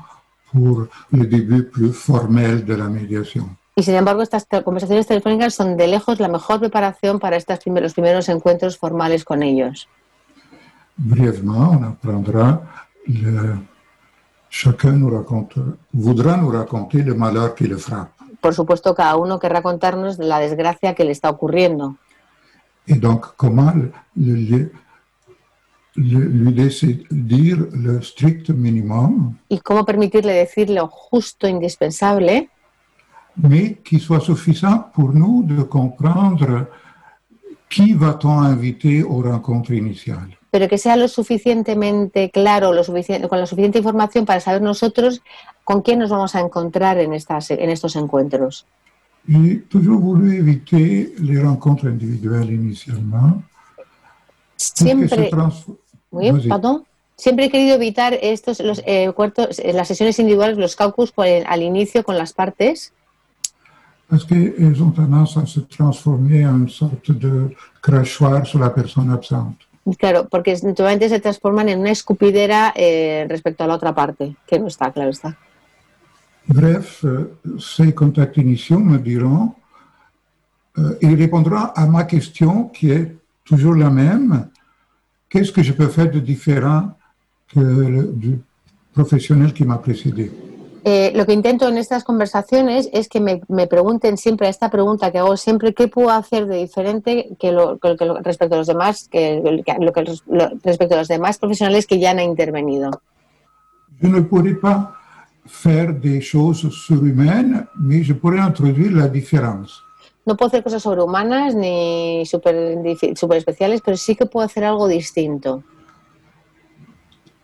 pour le début plus formel de la médiation.
Y sin embargo, estas conversaciones telefónicas son de lejos la mejor preparación para estos primeros, primeros encuentros formales con ellos.
Brièvement, on apprendra, le- chacun nous raconte, voudra nous raconter le malheur qui le frappe.
Por supuesto, cada uno querrá contarnos la desgracia que le está ocurriendo.
Et donc, comment le- le- le- lui laisser dire le strict minimum,
Y cómo permitirle decir lo justo, indispensable,
mais qui soit suffisant pour nous de comprendre qui va-t-on inviter aux rencontres initiales.
Pero que sea lo suficientemente claro, lo suficiente, con la suficiente información para saber nosotros con quién nos vamos a encontrar en, estas, en estos encuentros.
J'ai toujours voulu éviter les rencontres individuelles initialement.
Siempre,
Vas-y.
perdón. Siempre he querido evitar estos, los, eh, cuartos- eh, las sesiones individuales, los caucus al inicio con las partes,
Parce qu'elles ont tendance à se transformer en une sorte de crachoir sur la personne absente.
Claro, porque naturalmente se transforman en una escupidera eh, respecto a la otra parte, que no está, claro está.
Bref, euh, ces contacts initiaux me diront, euh, ils répondront à ma question qui est toujours la même. Qu'est-ce que je peux faire de différent que le- du professionnel qui m'a précédé?
Eh, lo que intento en estas conversaciones es que me, me pregunten siempre esta pregunta que hago siempre, ¿qué puedo hacer de diferente que lo, que lo- respecto a los demás, que, lo que lo- respecto a los demás profesionales que ya han intervenido?
Je ne pourrais pas faire des choses surhumaines, mais je pourrais introduire la différence.
No puedo hacer cosas sobrehumanas ni super, super especiales, pero sí que puedo hacer algo distinto.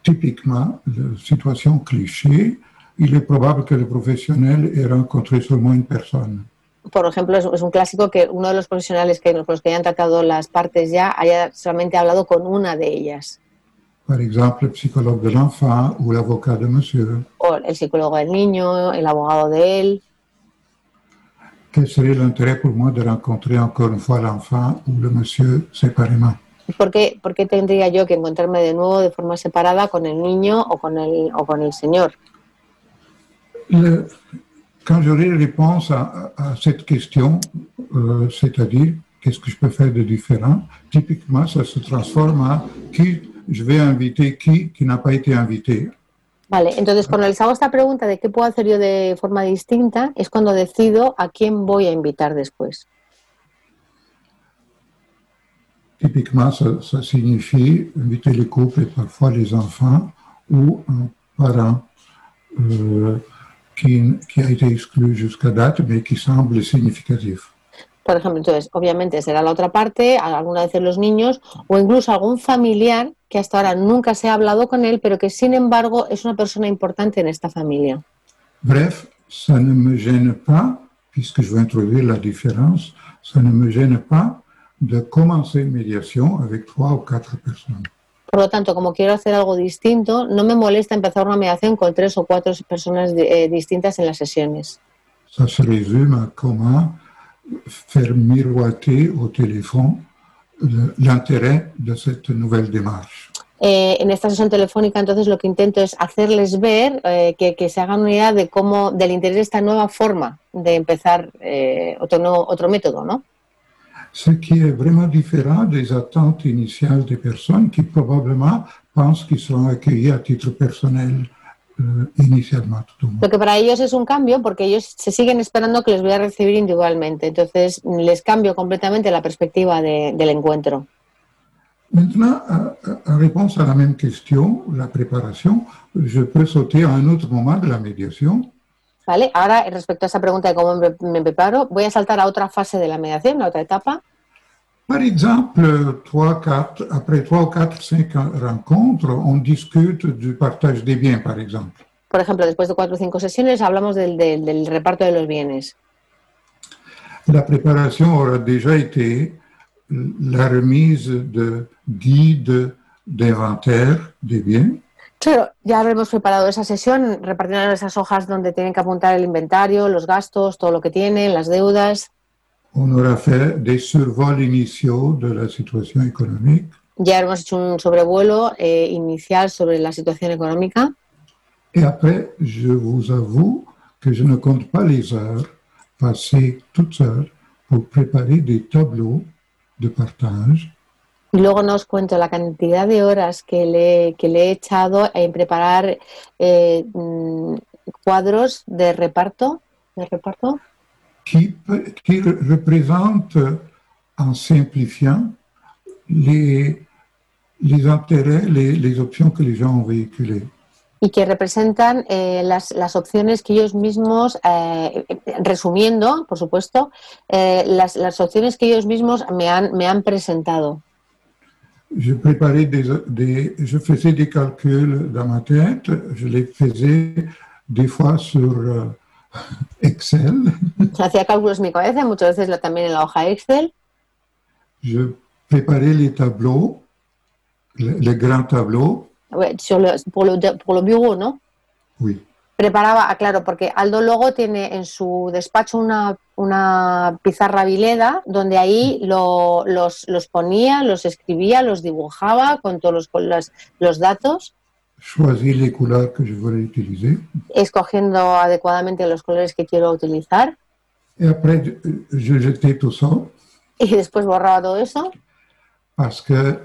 Typiquement, la situation cliché, il est probable que le professionnel ait rencontré seulement une personne.
Por ejemplo, es, es un clásico que uno de los profesionales que, con los que hayan tratado las partes ya haya solamente hablado con una de ellas,
Par exemple, le psychologue de l'enfant ou l'avocat de monsieur.
o el psicólogo del niño, el abogado de él.
Quel serait l'intérêt pour moi de rencontrer encore une fois l'enfant ou le monsieur séparément
¿Por qué, por qué tendría yo que encontrarme de nuevo de forma separada con el niño o con el, o con el señor?
Le- Quand j'aurai la réponse à, à cette question, euh, c'est-à-dire qu'est-ce que je peux faire de différent, typiquement, ça se transforme en qui je vais inviter, qui, qui n'a pas été invité.
Vale, entonces cuando les hago esta pregunta de qué puedo hacer yo de forma distinta, es cuando decido a quién voy a invitar después.
Typiquement, ça, ça signifie inviter les couples et parfois les enfants ou un parent euh, qui, qui a été exclu jusqu'à date, mais qui semble significatif.
Por ejemplo, entonces, obviamente será la otra parte, alguna vez los niños o incluso algún familiar que hasta ahora nunca se ha hablado con él, pero que sin embargo es una persona importante en esta familia.
Bref, ça ne me gêne pas, puisque je veux introduire la différence, ça ne me gêne pas de commencer une médiation avec trois ou quatre personnes.
Por lo tanto, como quiero hacer algo distinto, no me molesta empezar una mediación con tres o cuatro personas eh, distintas en las sesiones.
Ça se résume comment faire miroiter au téléphone l'intérêt de cette nouvelle démarche.
Eh, en esta sesión telefónica, entonces, lo que intento es hacerles ver eh, que, que se hagan una idea de cómo, del interés de esta nueva forma de empezar eh, otro, otro método, ¿no?
Ce qui est vraiment différent des attentes initiales des personnes qui probablement pensent qu'ils seront accueillis à titre personnel euh.
Lo que para ellos es un cambio porque ellos se siguen esperando que les voy a recibir individualmente. Entonces, les cambio completamente la perspectiva de- del encuentro.
Maintenant, en réponse à la même question, la préparation, je peux sauter à un autre moment de la médiation.
¿Vale? Ahora, respecto a esa pregunta de cómo me, me preparo, voy a saltar a otra fase de la mediación, a otra etapa.
Par exemple, trois, quatre, après trois ou quatre, cinq rencontres, on discute du partage des biens, par exemple.
Por ejemplo, después de cuatro o cinco sesiones hablamos del, del- del reparto de los bienes.
La préparation aura déjà été la remise de guides d'inventaire des biens,
Claro, ya habremos preparado esa sesión, repartiendo esas hojas donde tienen que apuntar el inventario, los gastos, todo lo que tienen, las deudas.
on aura fait des survols initiaux de la situation économique,
Ya hemos hecho un sobrevuelo eh, inicial sobre la situación económica.
et après, je vous avoue que je ne compte pas les heures passées toute seule pour préparer des tableaux de partage
Y luego no os cuento la cantidad de horas que le, que le he echado en preparar eh, mm, cuadros de reparto. ¿De reparto?
qui, qui re- représentent, en simplifiant, les, les intérêts, les, les options que les gens ont véhiculées.
y que representan eh, las, las opciones que ellos mismos, eh, resumiendo, por supuesto, eh, las, las opciones que ellos mismos me han, me han presentado.
Je préparais des, des, je faisais des calculs dans ma tête, je les faisais des fois sur euh, Excel,
Hacía cálculos en mi cabeza, muchas veces también en la hoja Excel,
je préparais les tableaux, le- les grands tableaux,
eh, sur le- pour, le, pour le bureau, ¿no?
oui.
Preparaba, ah, claro, porque Aldo luego tiene en su despacho una, una pizarra vileda donde ahí lo- los, los ponía, los escribía, los dibujaba con todos los, con las- los datos,
choisir les couleurs que je voulais utiliser.
escogiendo adecuadamente los colores que quiero utilizar.
Et après, je jetais tout ça.
Y después borraba todo eso.
Parce que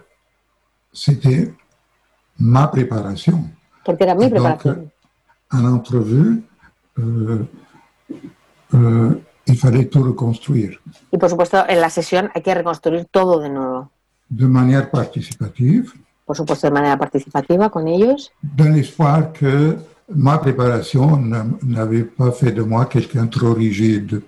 c'était ma
porque era mi
Donc, en entrevue, euh, euh, il fallait tout reconstruire.
Y por supuesto, en la sesión hay que reconstruir todo de nuevo.
de manière participative,
Por supuesto, de manera participativa con ellos,
dans l'espoir que ma préparation n'a- n'avait pas fait de moi quelqu'un trop rigide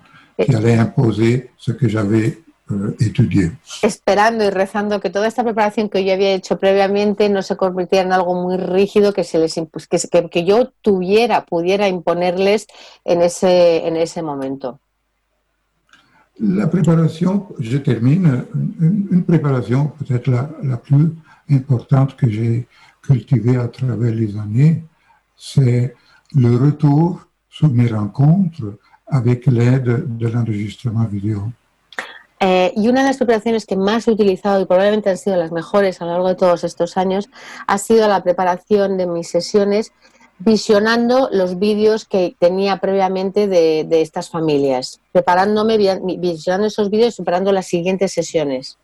qui allait imposer ce que j'avais euh, étudié.
esperando y rezando que toda esta preparación que yo había hecho previamente no se convirtiera en algo muy rígido que se les que, que, yo tuviera, pudiera imponerles en ese, en ese momento.
La préparation, je termine, une préparation peut-être la, la plus importante que j'ai cultivée à travers les années, c'est le retour sur mes rencontres avec l'aide de l'enregistrement vidéo.
Eh, y una de las preparaciones que más he utilizado y probablemente han sido las mejores a lo largo de todos estos años ha sido la preparación de mis sesiones visionando los vídeos que tenía previamente de, de estas familias, preparándome, vi- visionando esos vídeos y preparando las siguientes sesiones.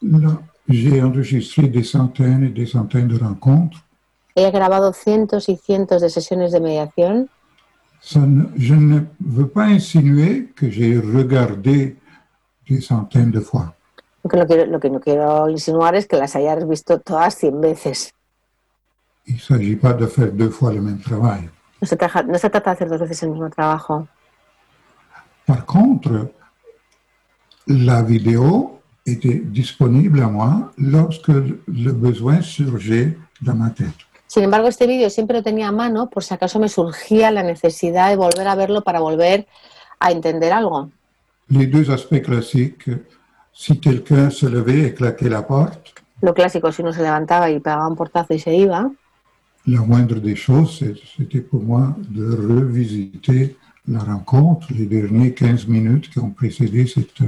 Là, j'ai enregistré des centaines et des centaines de rencontres.
He grabado cientos y cientos de sesiones de mediación.
Ça ne- je ne veux pas insinuer que j'ai regardé des centaines de fois.
Lo, quiero- lo que no quiero insinuar es que las hayas visto todas 100 veces.
Il ne s'agit pas de faire deux fois le même travail.
No se, trata, no se trata de hacer dos veces el mismo trabajo.
Par contre, la vidéo était disponible à moi lorsque le besoin surgeait dans ma tête.
Sin embargo, este vídeo siempre lo tenía a mano por si acaso me surgía la necesidad de volver a verlo para volver a entender algo.
Les deux aspects classiques, si quelqu'un se levait et claquait la porte,
Lo clásico, si uno se levantaba y pegaba un portazo y se iba,
la moindre des choses, c'était pour moi de revisiter la rencontre, les derniers 15 minutes qui ont précédé cette,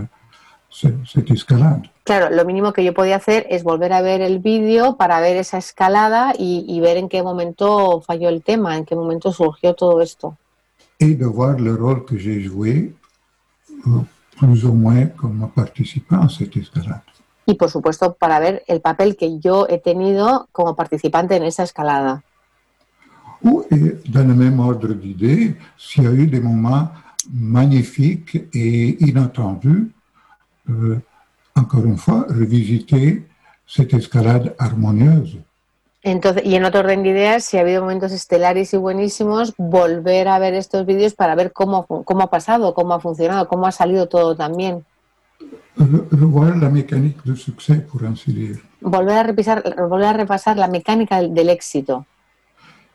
cette, escalade.
claro, lo mínimo que yo podía hacer es volver a ver el vídeo para ver esa escalada y, y ver en qué momento falló el tema, en qué momento surgió todo esto.
et de voir le rôle que j'ai joué, plus ou moins comme participant à cette escalade.
Y por supuesto para ver el papel que yo he tenido como participante en esa escalada.
Ou, et dans le même ordre d'idée, s'il y a eu des moments magnifiques et inattendus, euh, encore une fois, revisiter cette escalade harmonieuse.
Entonces, y en otro orden de ideas, si ha habido momentos estelares y buenísimos, volver a ver estos vídeos para ver cómo, cómo ha pasado, cómo ha funcionado, cómo ha salido todo también.
Revoir la mécanique du succès, pour ainsi dire.
Volver a, repisar, volver a repasar la mecánica del, del éxito.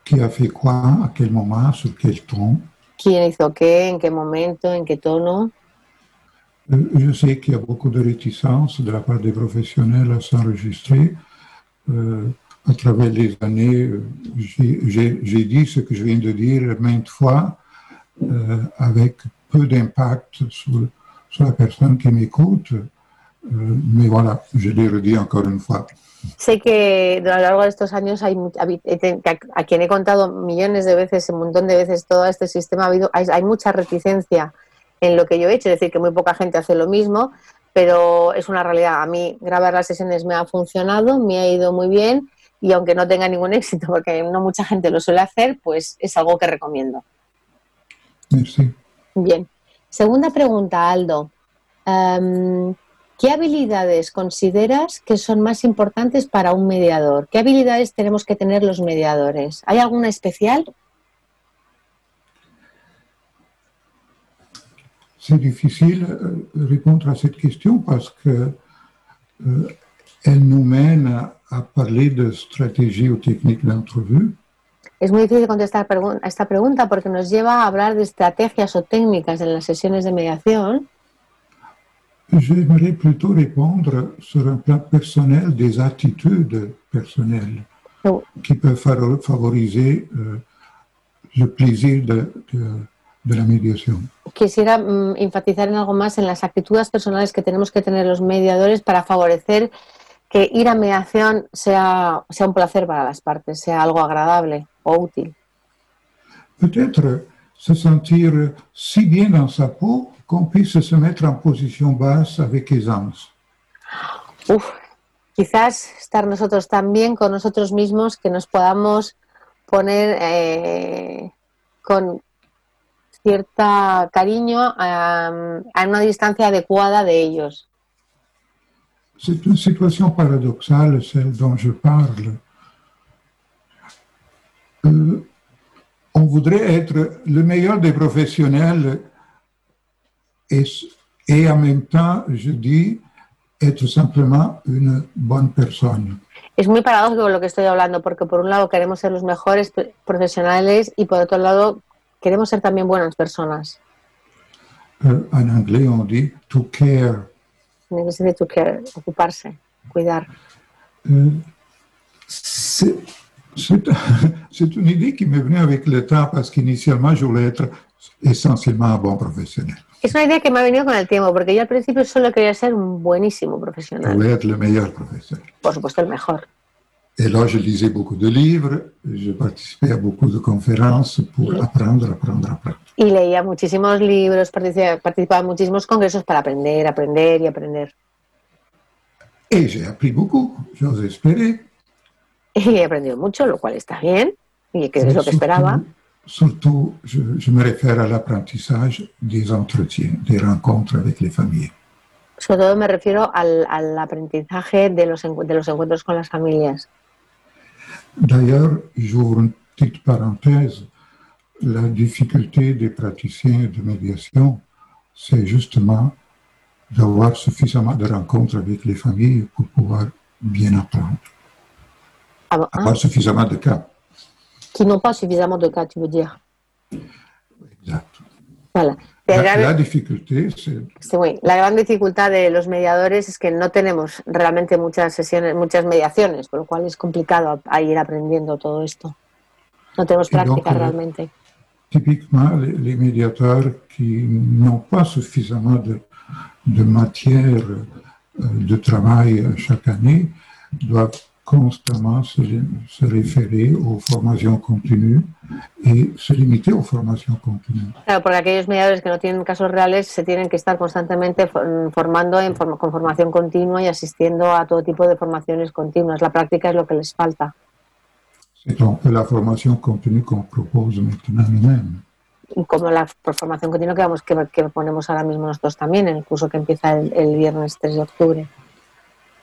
Qui a fait quoi, à quel moment, sur quel ton.
¿Quién hizo qué, en qué momento, en qué tono?
Je sais qu'il y a beaucoup de réticence de la part des professionnels à s'enregistrer. Euh, à travers les années, j'ai- dit ce que je viens de dire maintes fois, euh, avec peu d'impact sur, sur la personne qui m'écoute. Euh, mais voilà, je l'ai redit encore une fois.
Sé que a lo largo de estos años hay, a quien he contado millones de veces, un montón de veces todo este sistema, ha habido, hay, hay mucha reticencia en lo que yo he hecho, es decir, que muy poca gente hace lo mismo, pero es una realidad. A mí grabar las sesiones me ha funcionado, me ha ido muy bien y aunque no tenga ningún éxito, porque no mucha gente lo suele hacer, pues es algo que recomiendo.
Merci.
Bien. Segunda pregunta, Aldo. Em, ¿Qué habilidades consideras que son más importantes para un mediador? ¿Qué habilidades tenemos que tener los mediadores? ¿Hay alguna especial?
C'est difficile de répondre à cette question parce que euh, elle nous mène à, à parler de stratégie ou technique d'entrevue.
Es muy difícil contestar a esta pregunta porque nos lleva a hablar de estrategias o técnicas en las sesiones de mediación.
J'aimerais plutôt répondre sur un plan personnel des attitudes personnelles
Oh.
qui peuvent favoriser euh, le plaisir de, de- de la médiation.
Quisiera mm, enfatizar en algo más en las actitudes personales que tenemos que tener los mediadores para favorecer que ir a mediación sea, sea un placer para las partes, sea algo agradable o útil.
Peut-être se sentir si bien dans sa peau qu'on puisse se mettre en position basse avec aisance.
Uf, quizás estar nosotros tan bien con nosotros mismos que nos podamos poner eh, con cierta cariño a, a una distancia adecuada de ellos.
C'est une situation paradoxale, celle dont je parle. Euh, on voudrait être le meilleur des professionnels et, et en même temps, je dis, être simplement une bonne personne.
Es muy paradójico lo que estoy hablando, porque por un lado queremos ser los mejores profesionales y por otro lado queremos ser también buenas personas.
Euh, en anglais, on dit to care.
En inglés se dice to care, ocuparse, cuidar.
C'est c'est une idée qui m'est venue avec le temps parce qu'initialement, je voulais être essentiellement un bon professionnel.
Es una idea que me ha venido con el tiempo, porque yo al principio solo quería ser un buenísimo profesional,
voulais être le meilleur professionnel.
por supuesto el mejor.
Et là, je lisais beaucoup de livres, je participais à beaucoup de conférences pour apprendre, apprendre, apprendre.
Y leía muchísimos libros, partici- participaba en muchísimos congresos para aprender, aprender y aprender.
Et j'ai appris beaucoup, j'ose espérer.
Y he aprendido mucho, lo cual está bien, y que es lo que esperaba.
Surtout, je, je me réfère à l'apprentissage des entretiens, des rencontres avec les familles.
Sobre todo me refiero al, al aprendizaje de los, encu- de los encuentros con las familias.
D'ailleurs, j'ouvre une petite parenthèse. La difficulté des praticiens de médiation, c'est justement d'avoir suffisamment de rencontres avec les familles pour pouvoir bien apprendre.
Ah, bon,
Avoir
ah,
suffisamment de cas.
qui n'ont pas suffisamment de cas, tu veux dire?
Exact.
Voilà.
La,
gran-
la difficulté, c'est
Sí, güey. La gran dificultad de los mediadores es que no tenemos realmente muchas sesiones, muchas mediaciones, por lo cual es complicado a, a ir aprendiendo todo esto. No tenemos
donc,
práctica
eh,
realmente.
typiquement les, les médiateurs qui n'ont pas suffisamment de, de matière euh, de travail chaque année doivent constamment se, se référer aux formations continues et se limiter aux formations continues.
Claro, porque aquellos mediadores que no tienen casos reales se tienen que estar constantemente for- formando en forma- con formación continua y asistiendo a todo tipo de formaciones continuas. La práctica es lo que les falta.
C'est donc la formation continue qu'on propose maintenant nous-mêmes.
Y como la for- formación continua que, vamos, que, que ponemos ahora mismo nosotros también en el curso que empieza el, el viernes 3 de octubre.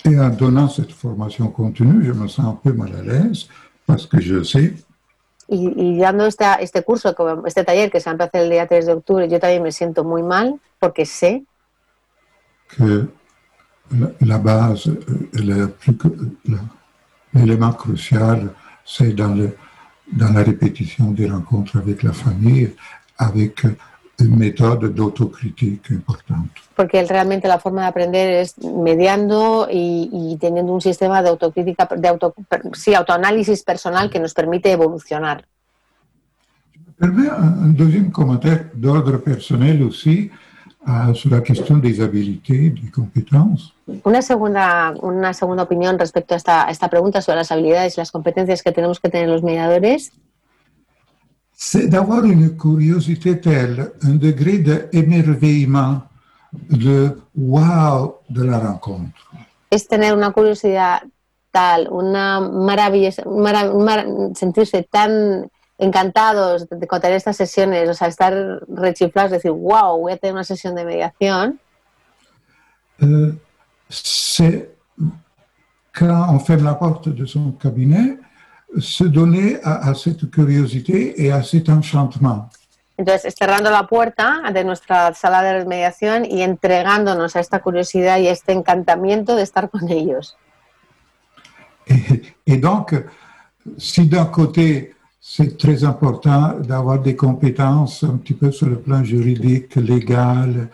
Et en donnant cette formation continue, je me sens un peu mal à l'aise parce que je sais
Y, y dando esta, este curso, este taller que se va a empezar el día 3 de octubre, yo también me siento muy mal porque sé
que la, la base, la- l'élément crucial, c'est dans, le, dans la répétition des rencontres avec la famille, avec méthode d'autocritique importante.
porque realmente la forma de aprender es mediando y, y teniendo un sistema de autocrítica, de auto, sí, autoanálisis personal que nos permite evolucionar.
Permet un, un deuxième commentaire d'ordre personnel aussi euh, sur la question des habiletés, des compétences.
Una segunda, una segunda opinión respecto a esta, a esta pregunta sobre las habilidades y las competencias que tenemos que tener los mediadores
c'est d'avoir une curiosité telle, un degré d'émerveillement, de wow de la rencontre.
es tener una curiosidad tal, una maravillosa, mara- mara- sentirse tan encantados de, tener estas sesiones, o sea, estar rechiflados, decir, wow, voy a tener una sesión de mediación.
Euh, c'est quand on ferme la porte de son cabinet, se donner à, à cette curiosité et à cet enchantement.
Entonces, cerrando la puerta de nuestra sala de mediación y entregándonos a esta curiosidad y a este encantamiento de estar con ellos.
Et, et donc, si d'un côté, c'est très important d'avoir des compétences un petit peu sur le plan juridique, légal,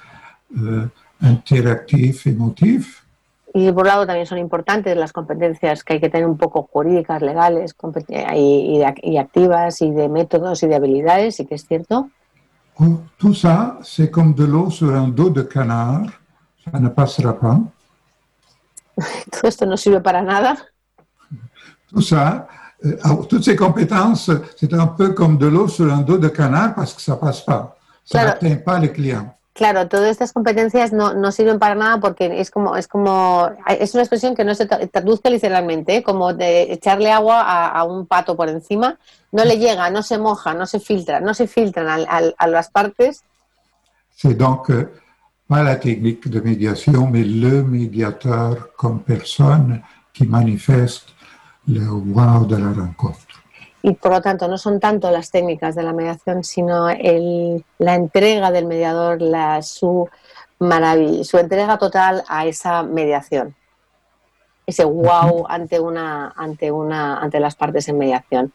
euh, interactif, émotif,
Y por lado también son importantes las competencias que hay que tener un poco jurídicas, legales y, y, y activas, y de métodos y de habilidades, y que es cierto.
Tout ça, c'est comme de l'eau sur un dos de canard, ça ne passera pas.
Todo esto no sirve para nada.
Tout ça, euh, toutes ces compétences, c'est un peu comme de l'eau sur un dos de canard parce que ça passe pas. Ça
Claro.
n'atteint pas les clients.
Claro, todas estas competencias no, no sirven para nada porque es como, es como, es una expresión que no se tra- traduzca literalmente, ¿eh? como de echarle agua a, a un pato por encima, no le llega, no se moja, no se filtra, no se filtran al- al- a las partes.
C'est donc euh, pas la technique de médiation, mais le médiateur comme personne qui manifeste le wow de la rencontre.
Y por lo tanto, no son tanto las técnicas de la mediación, sino el, la entrega del mediador, la, su maravilla, su entrega total a esa mediación. Ese wow ante una, ante una, ante las partes en mediación.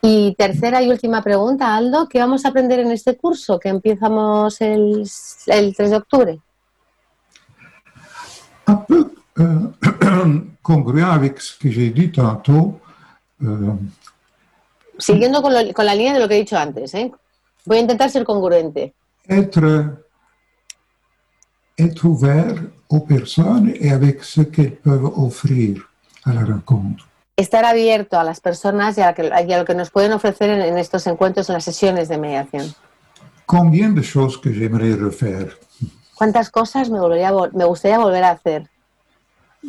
Y tercera y última pregunta, Aldo, ¿qué vamos a aprender en este curso que empezamos el, el 3 de octubre?
Peu euh, congruent avec ce que j'ai dit tantôt, euh,
Siguiendo con, lo- con la línea de lo que he dicho antes, ¿eh? voy a intentar ser congruente.
être, être ouvert aux personnes et avec ce qu'elles peuvent offrir à la rencontre.
estar abierto a las personas y a, que- y a lo que nos pueden ofrecer en, en estos encuentros, en las sesiones de mediación.
Combien de choses que j'aimerais refaire
¿Cuántas cosas me, volvería gustaría volver a hacer?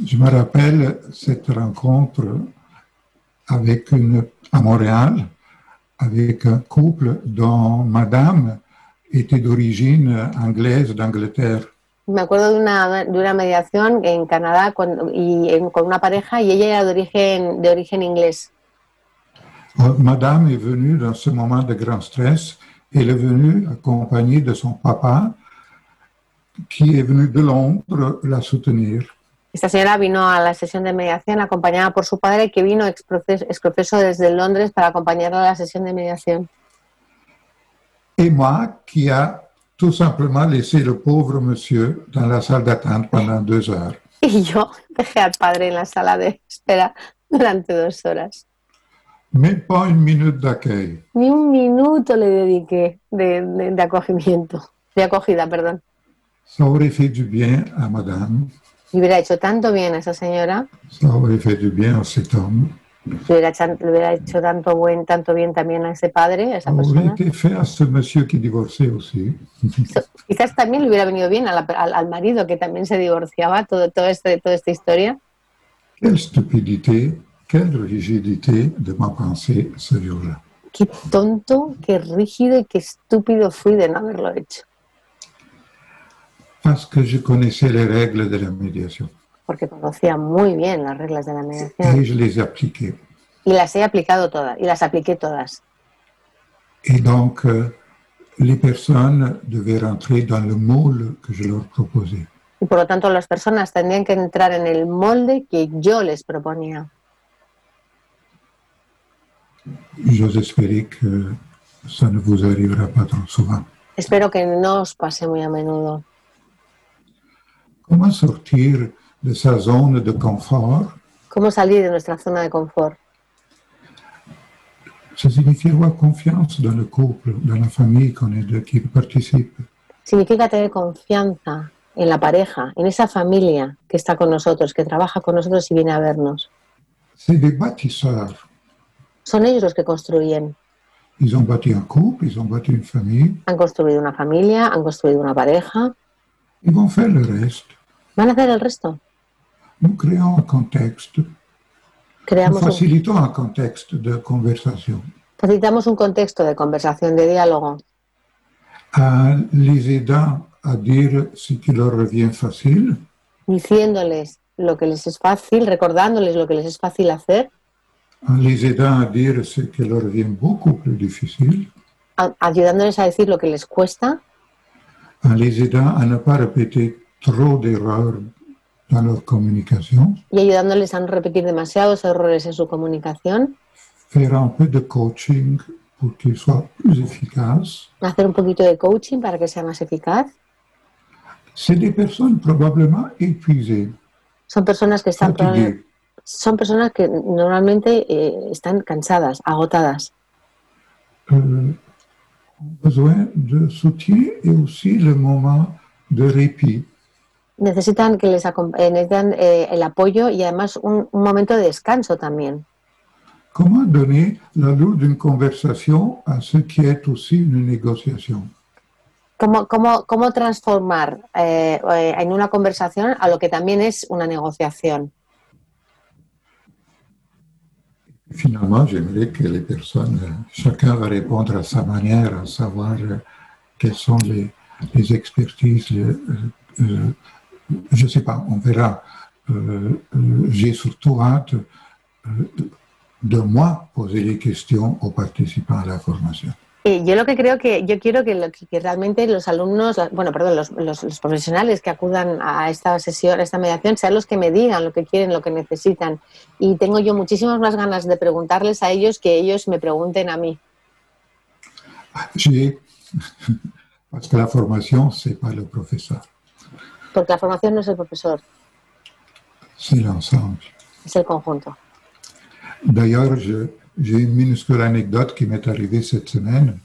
Je me rappelle cette rencontre avec une, à Montréal avec un couple dont madame était d'origine anglaise d'Angleterre.
Me acuerdo de una, de una mediación en Canadá con, y en- con una pareja y ella era de origen, de origen inglés.
Euh, Madame est venue dans ce moment de grand stress. Elle est venue accompagnée de son papa qui est venu de Londres la soutenir.
Esta señora vino a la sesión de mediación acompañada por su padre que vino ex proceso, ex profeso desde Londres para acompañarla a la sesión de mediación.
Et moi qui a tout simplement laissé le pauvre monsieur dans la salle d'attente pendant deux heures.
Y yo dejé al padre en la sala de espera durante dos horas.
Même pas une minute d'accueil.
Ni un minuto le dediqué de, de- de acogimiento, de acogida, perdón.
Ça aurait fait du bien à madame,
Le hubiera hecho tanto bien a esa señora,
ça aurait fait du bien à cet homme,
le hubiera, chan- le hubiera hecho tanto, buen, tanto bien también a ese padre, a esa
ça aurait
persona.
été fait à ce monsieur qui divorçait aussi.
Quizás también le hubiera venido bien a la- al, al marido que también se divorciaba, todo, todo este, toda esta historia.
Quelle stupidité, quelle rigidité de ma pensée ce jour-là.
Qué tonto, qué rígido y qué estúpido fui de no haberlo hecho.
Parce que je connaissais les règles de la médiation
Porque conocía muy bien las reglas de la mediación
et je les appliquais.
y las he aplicado todas, y las apliqué todas.
Et donc, euh, les personnes devaient rentrer dans le moule que je leur proposais.
Y por lo tanto las personas tendrían que entrar en el molde que yo les proponía.
J'ose espérer que ça ne vous arrivera pas trop souvent.
Espero que no os pase muy a menudo.
Comment sortir de sa zone de confort
¿Cómo salir de nuestra zona de confort?
Ça signifie avoir confiance dans le couple, dans la famille qu'on est de, qui participe.
Significa tener confianza en la pareja, en esa familia que está con nosotros, que trabaja con nosotros y viene a vernos.
C'est des bâtisseurs.
Son ellos los que construyen.
Ils ont bâti un couple, ils ont bâti une famille,
Han construido una familia, han construido una pareja.
ils vont faire le reste.
¿Van a hacer el resto?
Contexte, nous
Creamos un-
facilitons un contexte de conversation.
facilitamos un contexto de conversación, de diálogo,
en les aidant à dire ce qui leur revient facile,
diciéndoles lo que les es fácil, recordándoles lo que les es fácil hacer,
en les aidant à dire ce qui leur revient beaucoup plus difficile,
a- ayudándoles a decir lo que les cuesta,
en les aidant ne pas répéter trop d'erreurs dans leur communication,
y ayudándoles a no repetir demasiados errores en su comunicación,
faire un peu de coaching pour qu'ils soient plus efficaces.
hacer un poquito de coaching para que sea más eficaz.
C'est des personnes probablement épuisées.
Son personas que están
fatiguées,
probable- son personas que normalmente eh, están cansadas, agotadas.
euh, besoin de soutien et aussi le moment de répit.
Necesitan que les acom- eh, necesitan eh, el apoyo y además un, un momento de descanso también.
Comment donner l'allure d'une conversation à ce qui est aussi une négociation
¿Cómo, cómo, cómo transformar eh, eh, en una conversación a lo que también es una negociación?
Finalement, j'aimerais que les personnes, chacun va répondre à sa manière, à savoir euh, quelles sont les, les expertises. les, euh, euh, je ne sais pas, on verra. Euh, euh, J'ai surtout hâte euh, de moi poser les questions aux participants à la formation.
Eh, yo lo que creo que yo quiero que, lo- que- realmente los alumnos, bueno, perdón, los, los- los profesionales que acudan a esta sesión, a esta mediación, sean los que me digan lo que quieren, lo que necesitan. Y tengo yo muchísimas más ganas de preguntarles a ellos que ellos me pregunten a mí.
J'ai, parce que la formation, ce n'est pas le professeur,
Porque la formación no es el profesor,
c'est l'ensemble.
es el conjunto.
D'ailleurs, j'ai une minuscule anecdote qui m'est arrivée cette semaine.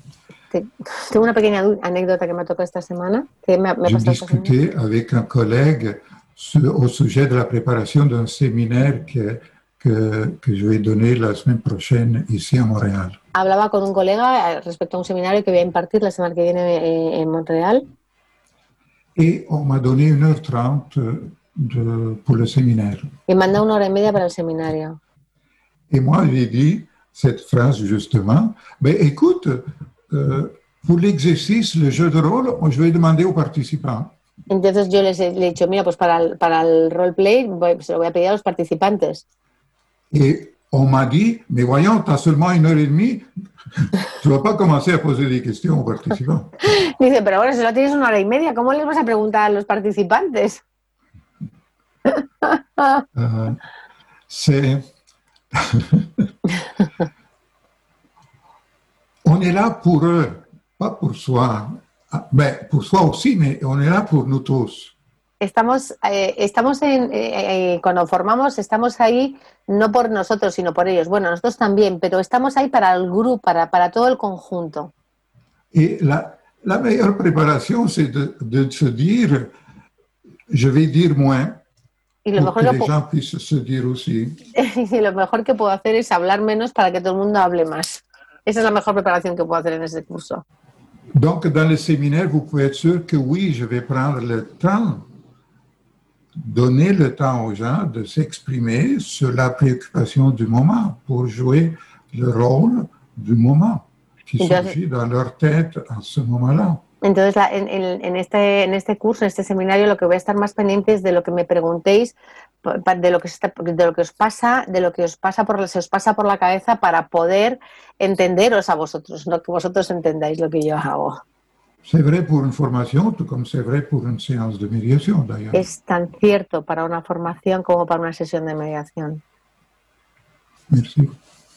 Te- Tengo una pequeña anécdota que me tocó esta semana, que me, ha- me ha
J'ai discuté avec un collègue au sujet de la préparation d'un séminaire que, que, que je vais donner la semaine prochaine ici à Montréal.
Hablaba con un colega eh, respecto a un seminario que voy a impartir la semana que viene eh, en Montreal
Et on m'a donné 1h30 de, pour le séminaire.
y manda una hora y media para el seminario.
Et moi, j'ai dit cette phrase justement, ben, écoute, euh, pour l'exercice, le jeu de rôle, je vais demander aux participants.
Entonces yo les he, le he dicho, mira, pues para el, para el roleplay voy- se lo voy a pedir a los participantes.
Et on m'a dit, mais voyons, tu as seulement une heure et demie, tu ne vas pas commencer à poser des questions aux participants.
Dice, pero bueno, si solo tienes una hora y media, ¿cómo les vas a preguntar a los participantes?
Euh, c'est. on est là pour eux, pas pour soi. Ah, Ben, pour soi aussi, mais on est là pour nous tous.
Estamos, eh, estamos en, eh, eh, cuando formamos, estamos ahí no por nosotros, sino por ellos. Bueno, nosotros también, pero estamos ahí para el grupo, para, para todo el conjunto.
Et la, la meilleure préparation, c'est de, de se dire, je vais dire moins,
Y lo
que
mejor que, pu-
gens puissent se dire aussi.
y lo mejor que puedo hacer es hablar menos para que todo el mundo hable más. Esa es la mejor preparación que puedo hacer en ese curso.
Donc, dans le séminaire, vous pouvez être sûr que oui, je vais prendre le temps, donner le temps aux gens de s'exprimer sur la préoccupation du moment pour jouer le rôle du moment qui
Entonces-
surgit dans leur tête en ce moment-là.
Entonces, la- en, en- en este, en este curso, en este seminario, lo que voy a estar más pendiente es de lo que me preguntéis, de lo que, está- de lo que os pasa, de lo que os pasa por, se os pasa por la cabeza para poder entenderos a vosotros, no que vosotros entendáis lo que yo hago.
C'est vrai pour une formation, tout comme c'est vrai pour une séance de médiation d'ailleurs.
Es tan cierto para una formación como para una sesión de mediación.
Merci.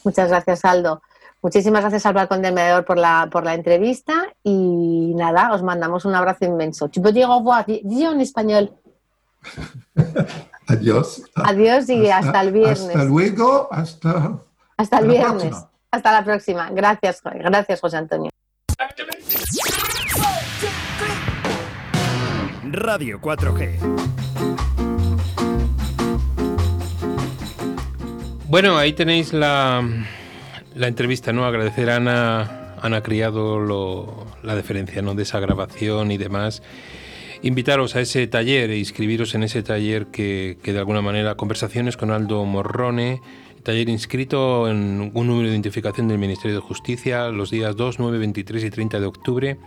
Muchas gracias, Aldo. Muchísimas gracias al Balcón del Mediador por la, por la entrevista y nada, os mandamos un abrazo inmenso. Tu peux dire au revoir, dis en español.
Adiós.
Adiós y hasta el viernes.
Hasta luego, hasta...
Hasta el viernes.
próxima.
Hasta la próxima. Gracias, gracias, José Antonio.
Radio 4G.
Bueno, ahí tenéis la, la entrevista, ¿no? Agradecer a Ana, Ana Criado la deferencia, ¿no? De esa grabación y demás. Invitaros a ese taller e inscribiros en ese taller que, que de alguna manera, conversaciones con Aldo Morrone, taller inscrito en un número de identificación del Ministerio de Justicia los días 2, 9, 23 y 30 de octubre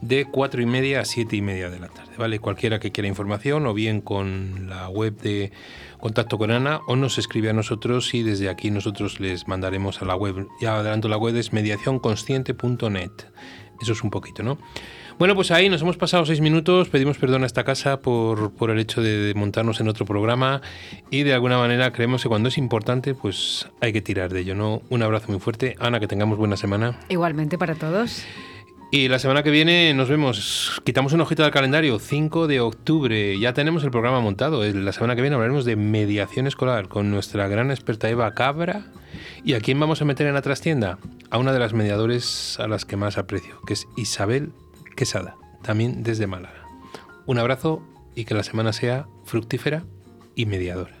de 4 y media a 7 y media de la tarde, ¿vale? Cualquiera que quiera información o bien con la web de contacto con Ana o nos escribe a nosotros y desde aquí nosotros les mandaremos a la web, ya adelanto la web es mediacionconsciente.net. Eso es un poquito, ¿no? Bueno, pues ahí nos hemos pasado seis minutos, pedimos perdón a esta casa por, por el hecho de, de montarnos en otro programa y de alguna manera creemos que cuando es importante pues hay que tirar de ello, ¿no? Un abrazo muy fuerte. Ana, que tengamos buena semana.
Igualmente para todos.
Y la semana que viene nos vemos, quitamos una hojita del calendario, 5 de octubre, ya tenemos el programa montado. La semana que viene hablaremos de mediación escolar con nuestra gran experta Eva Cabra. ¿Y a quién vamos a meter en la trastienda? A una de las mediadores a las que más aprecio, que es Isabel Quesada, también desde Málaga. Un abrazo y que la semana sea fructífera y mediadora.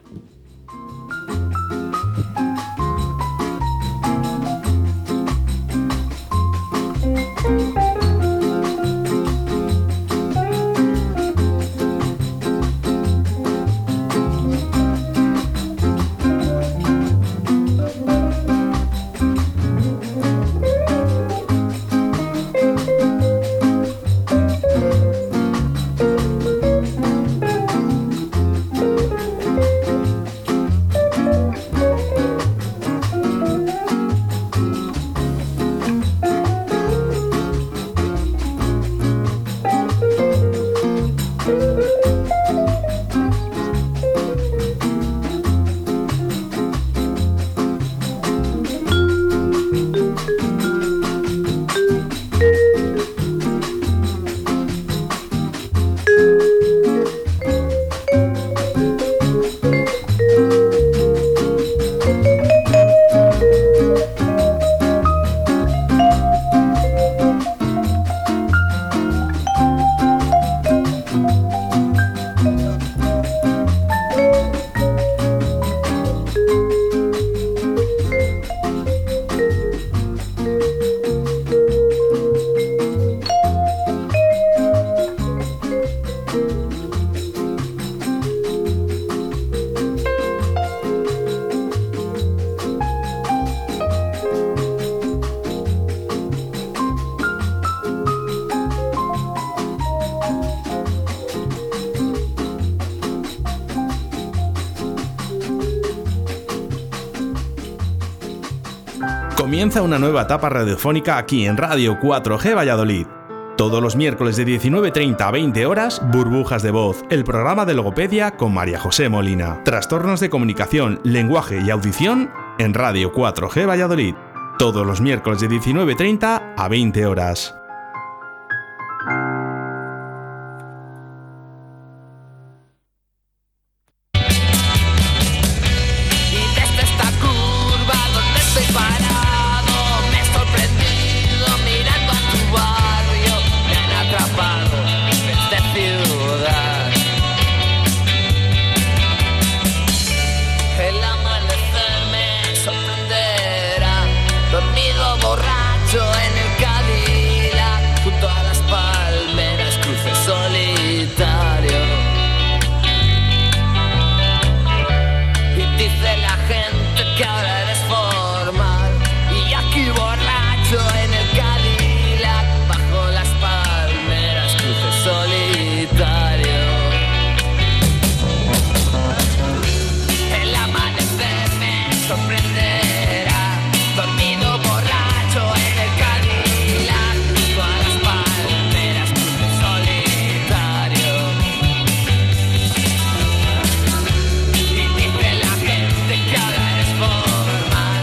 Una nueva etapa radiofónica aquí en Radio 4G Valladolid. Todos los miércoles de 19.30 a 20 horas, Burbujas de Voz, el programa de logopedia con María José Molina. Trastornos de comunicación, lenguaje y audición en Radio 4G Valladolid. Todos los miércoles de 19.30 a 20 horas.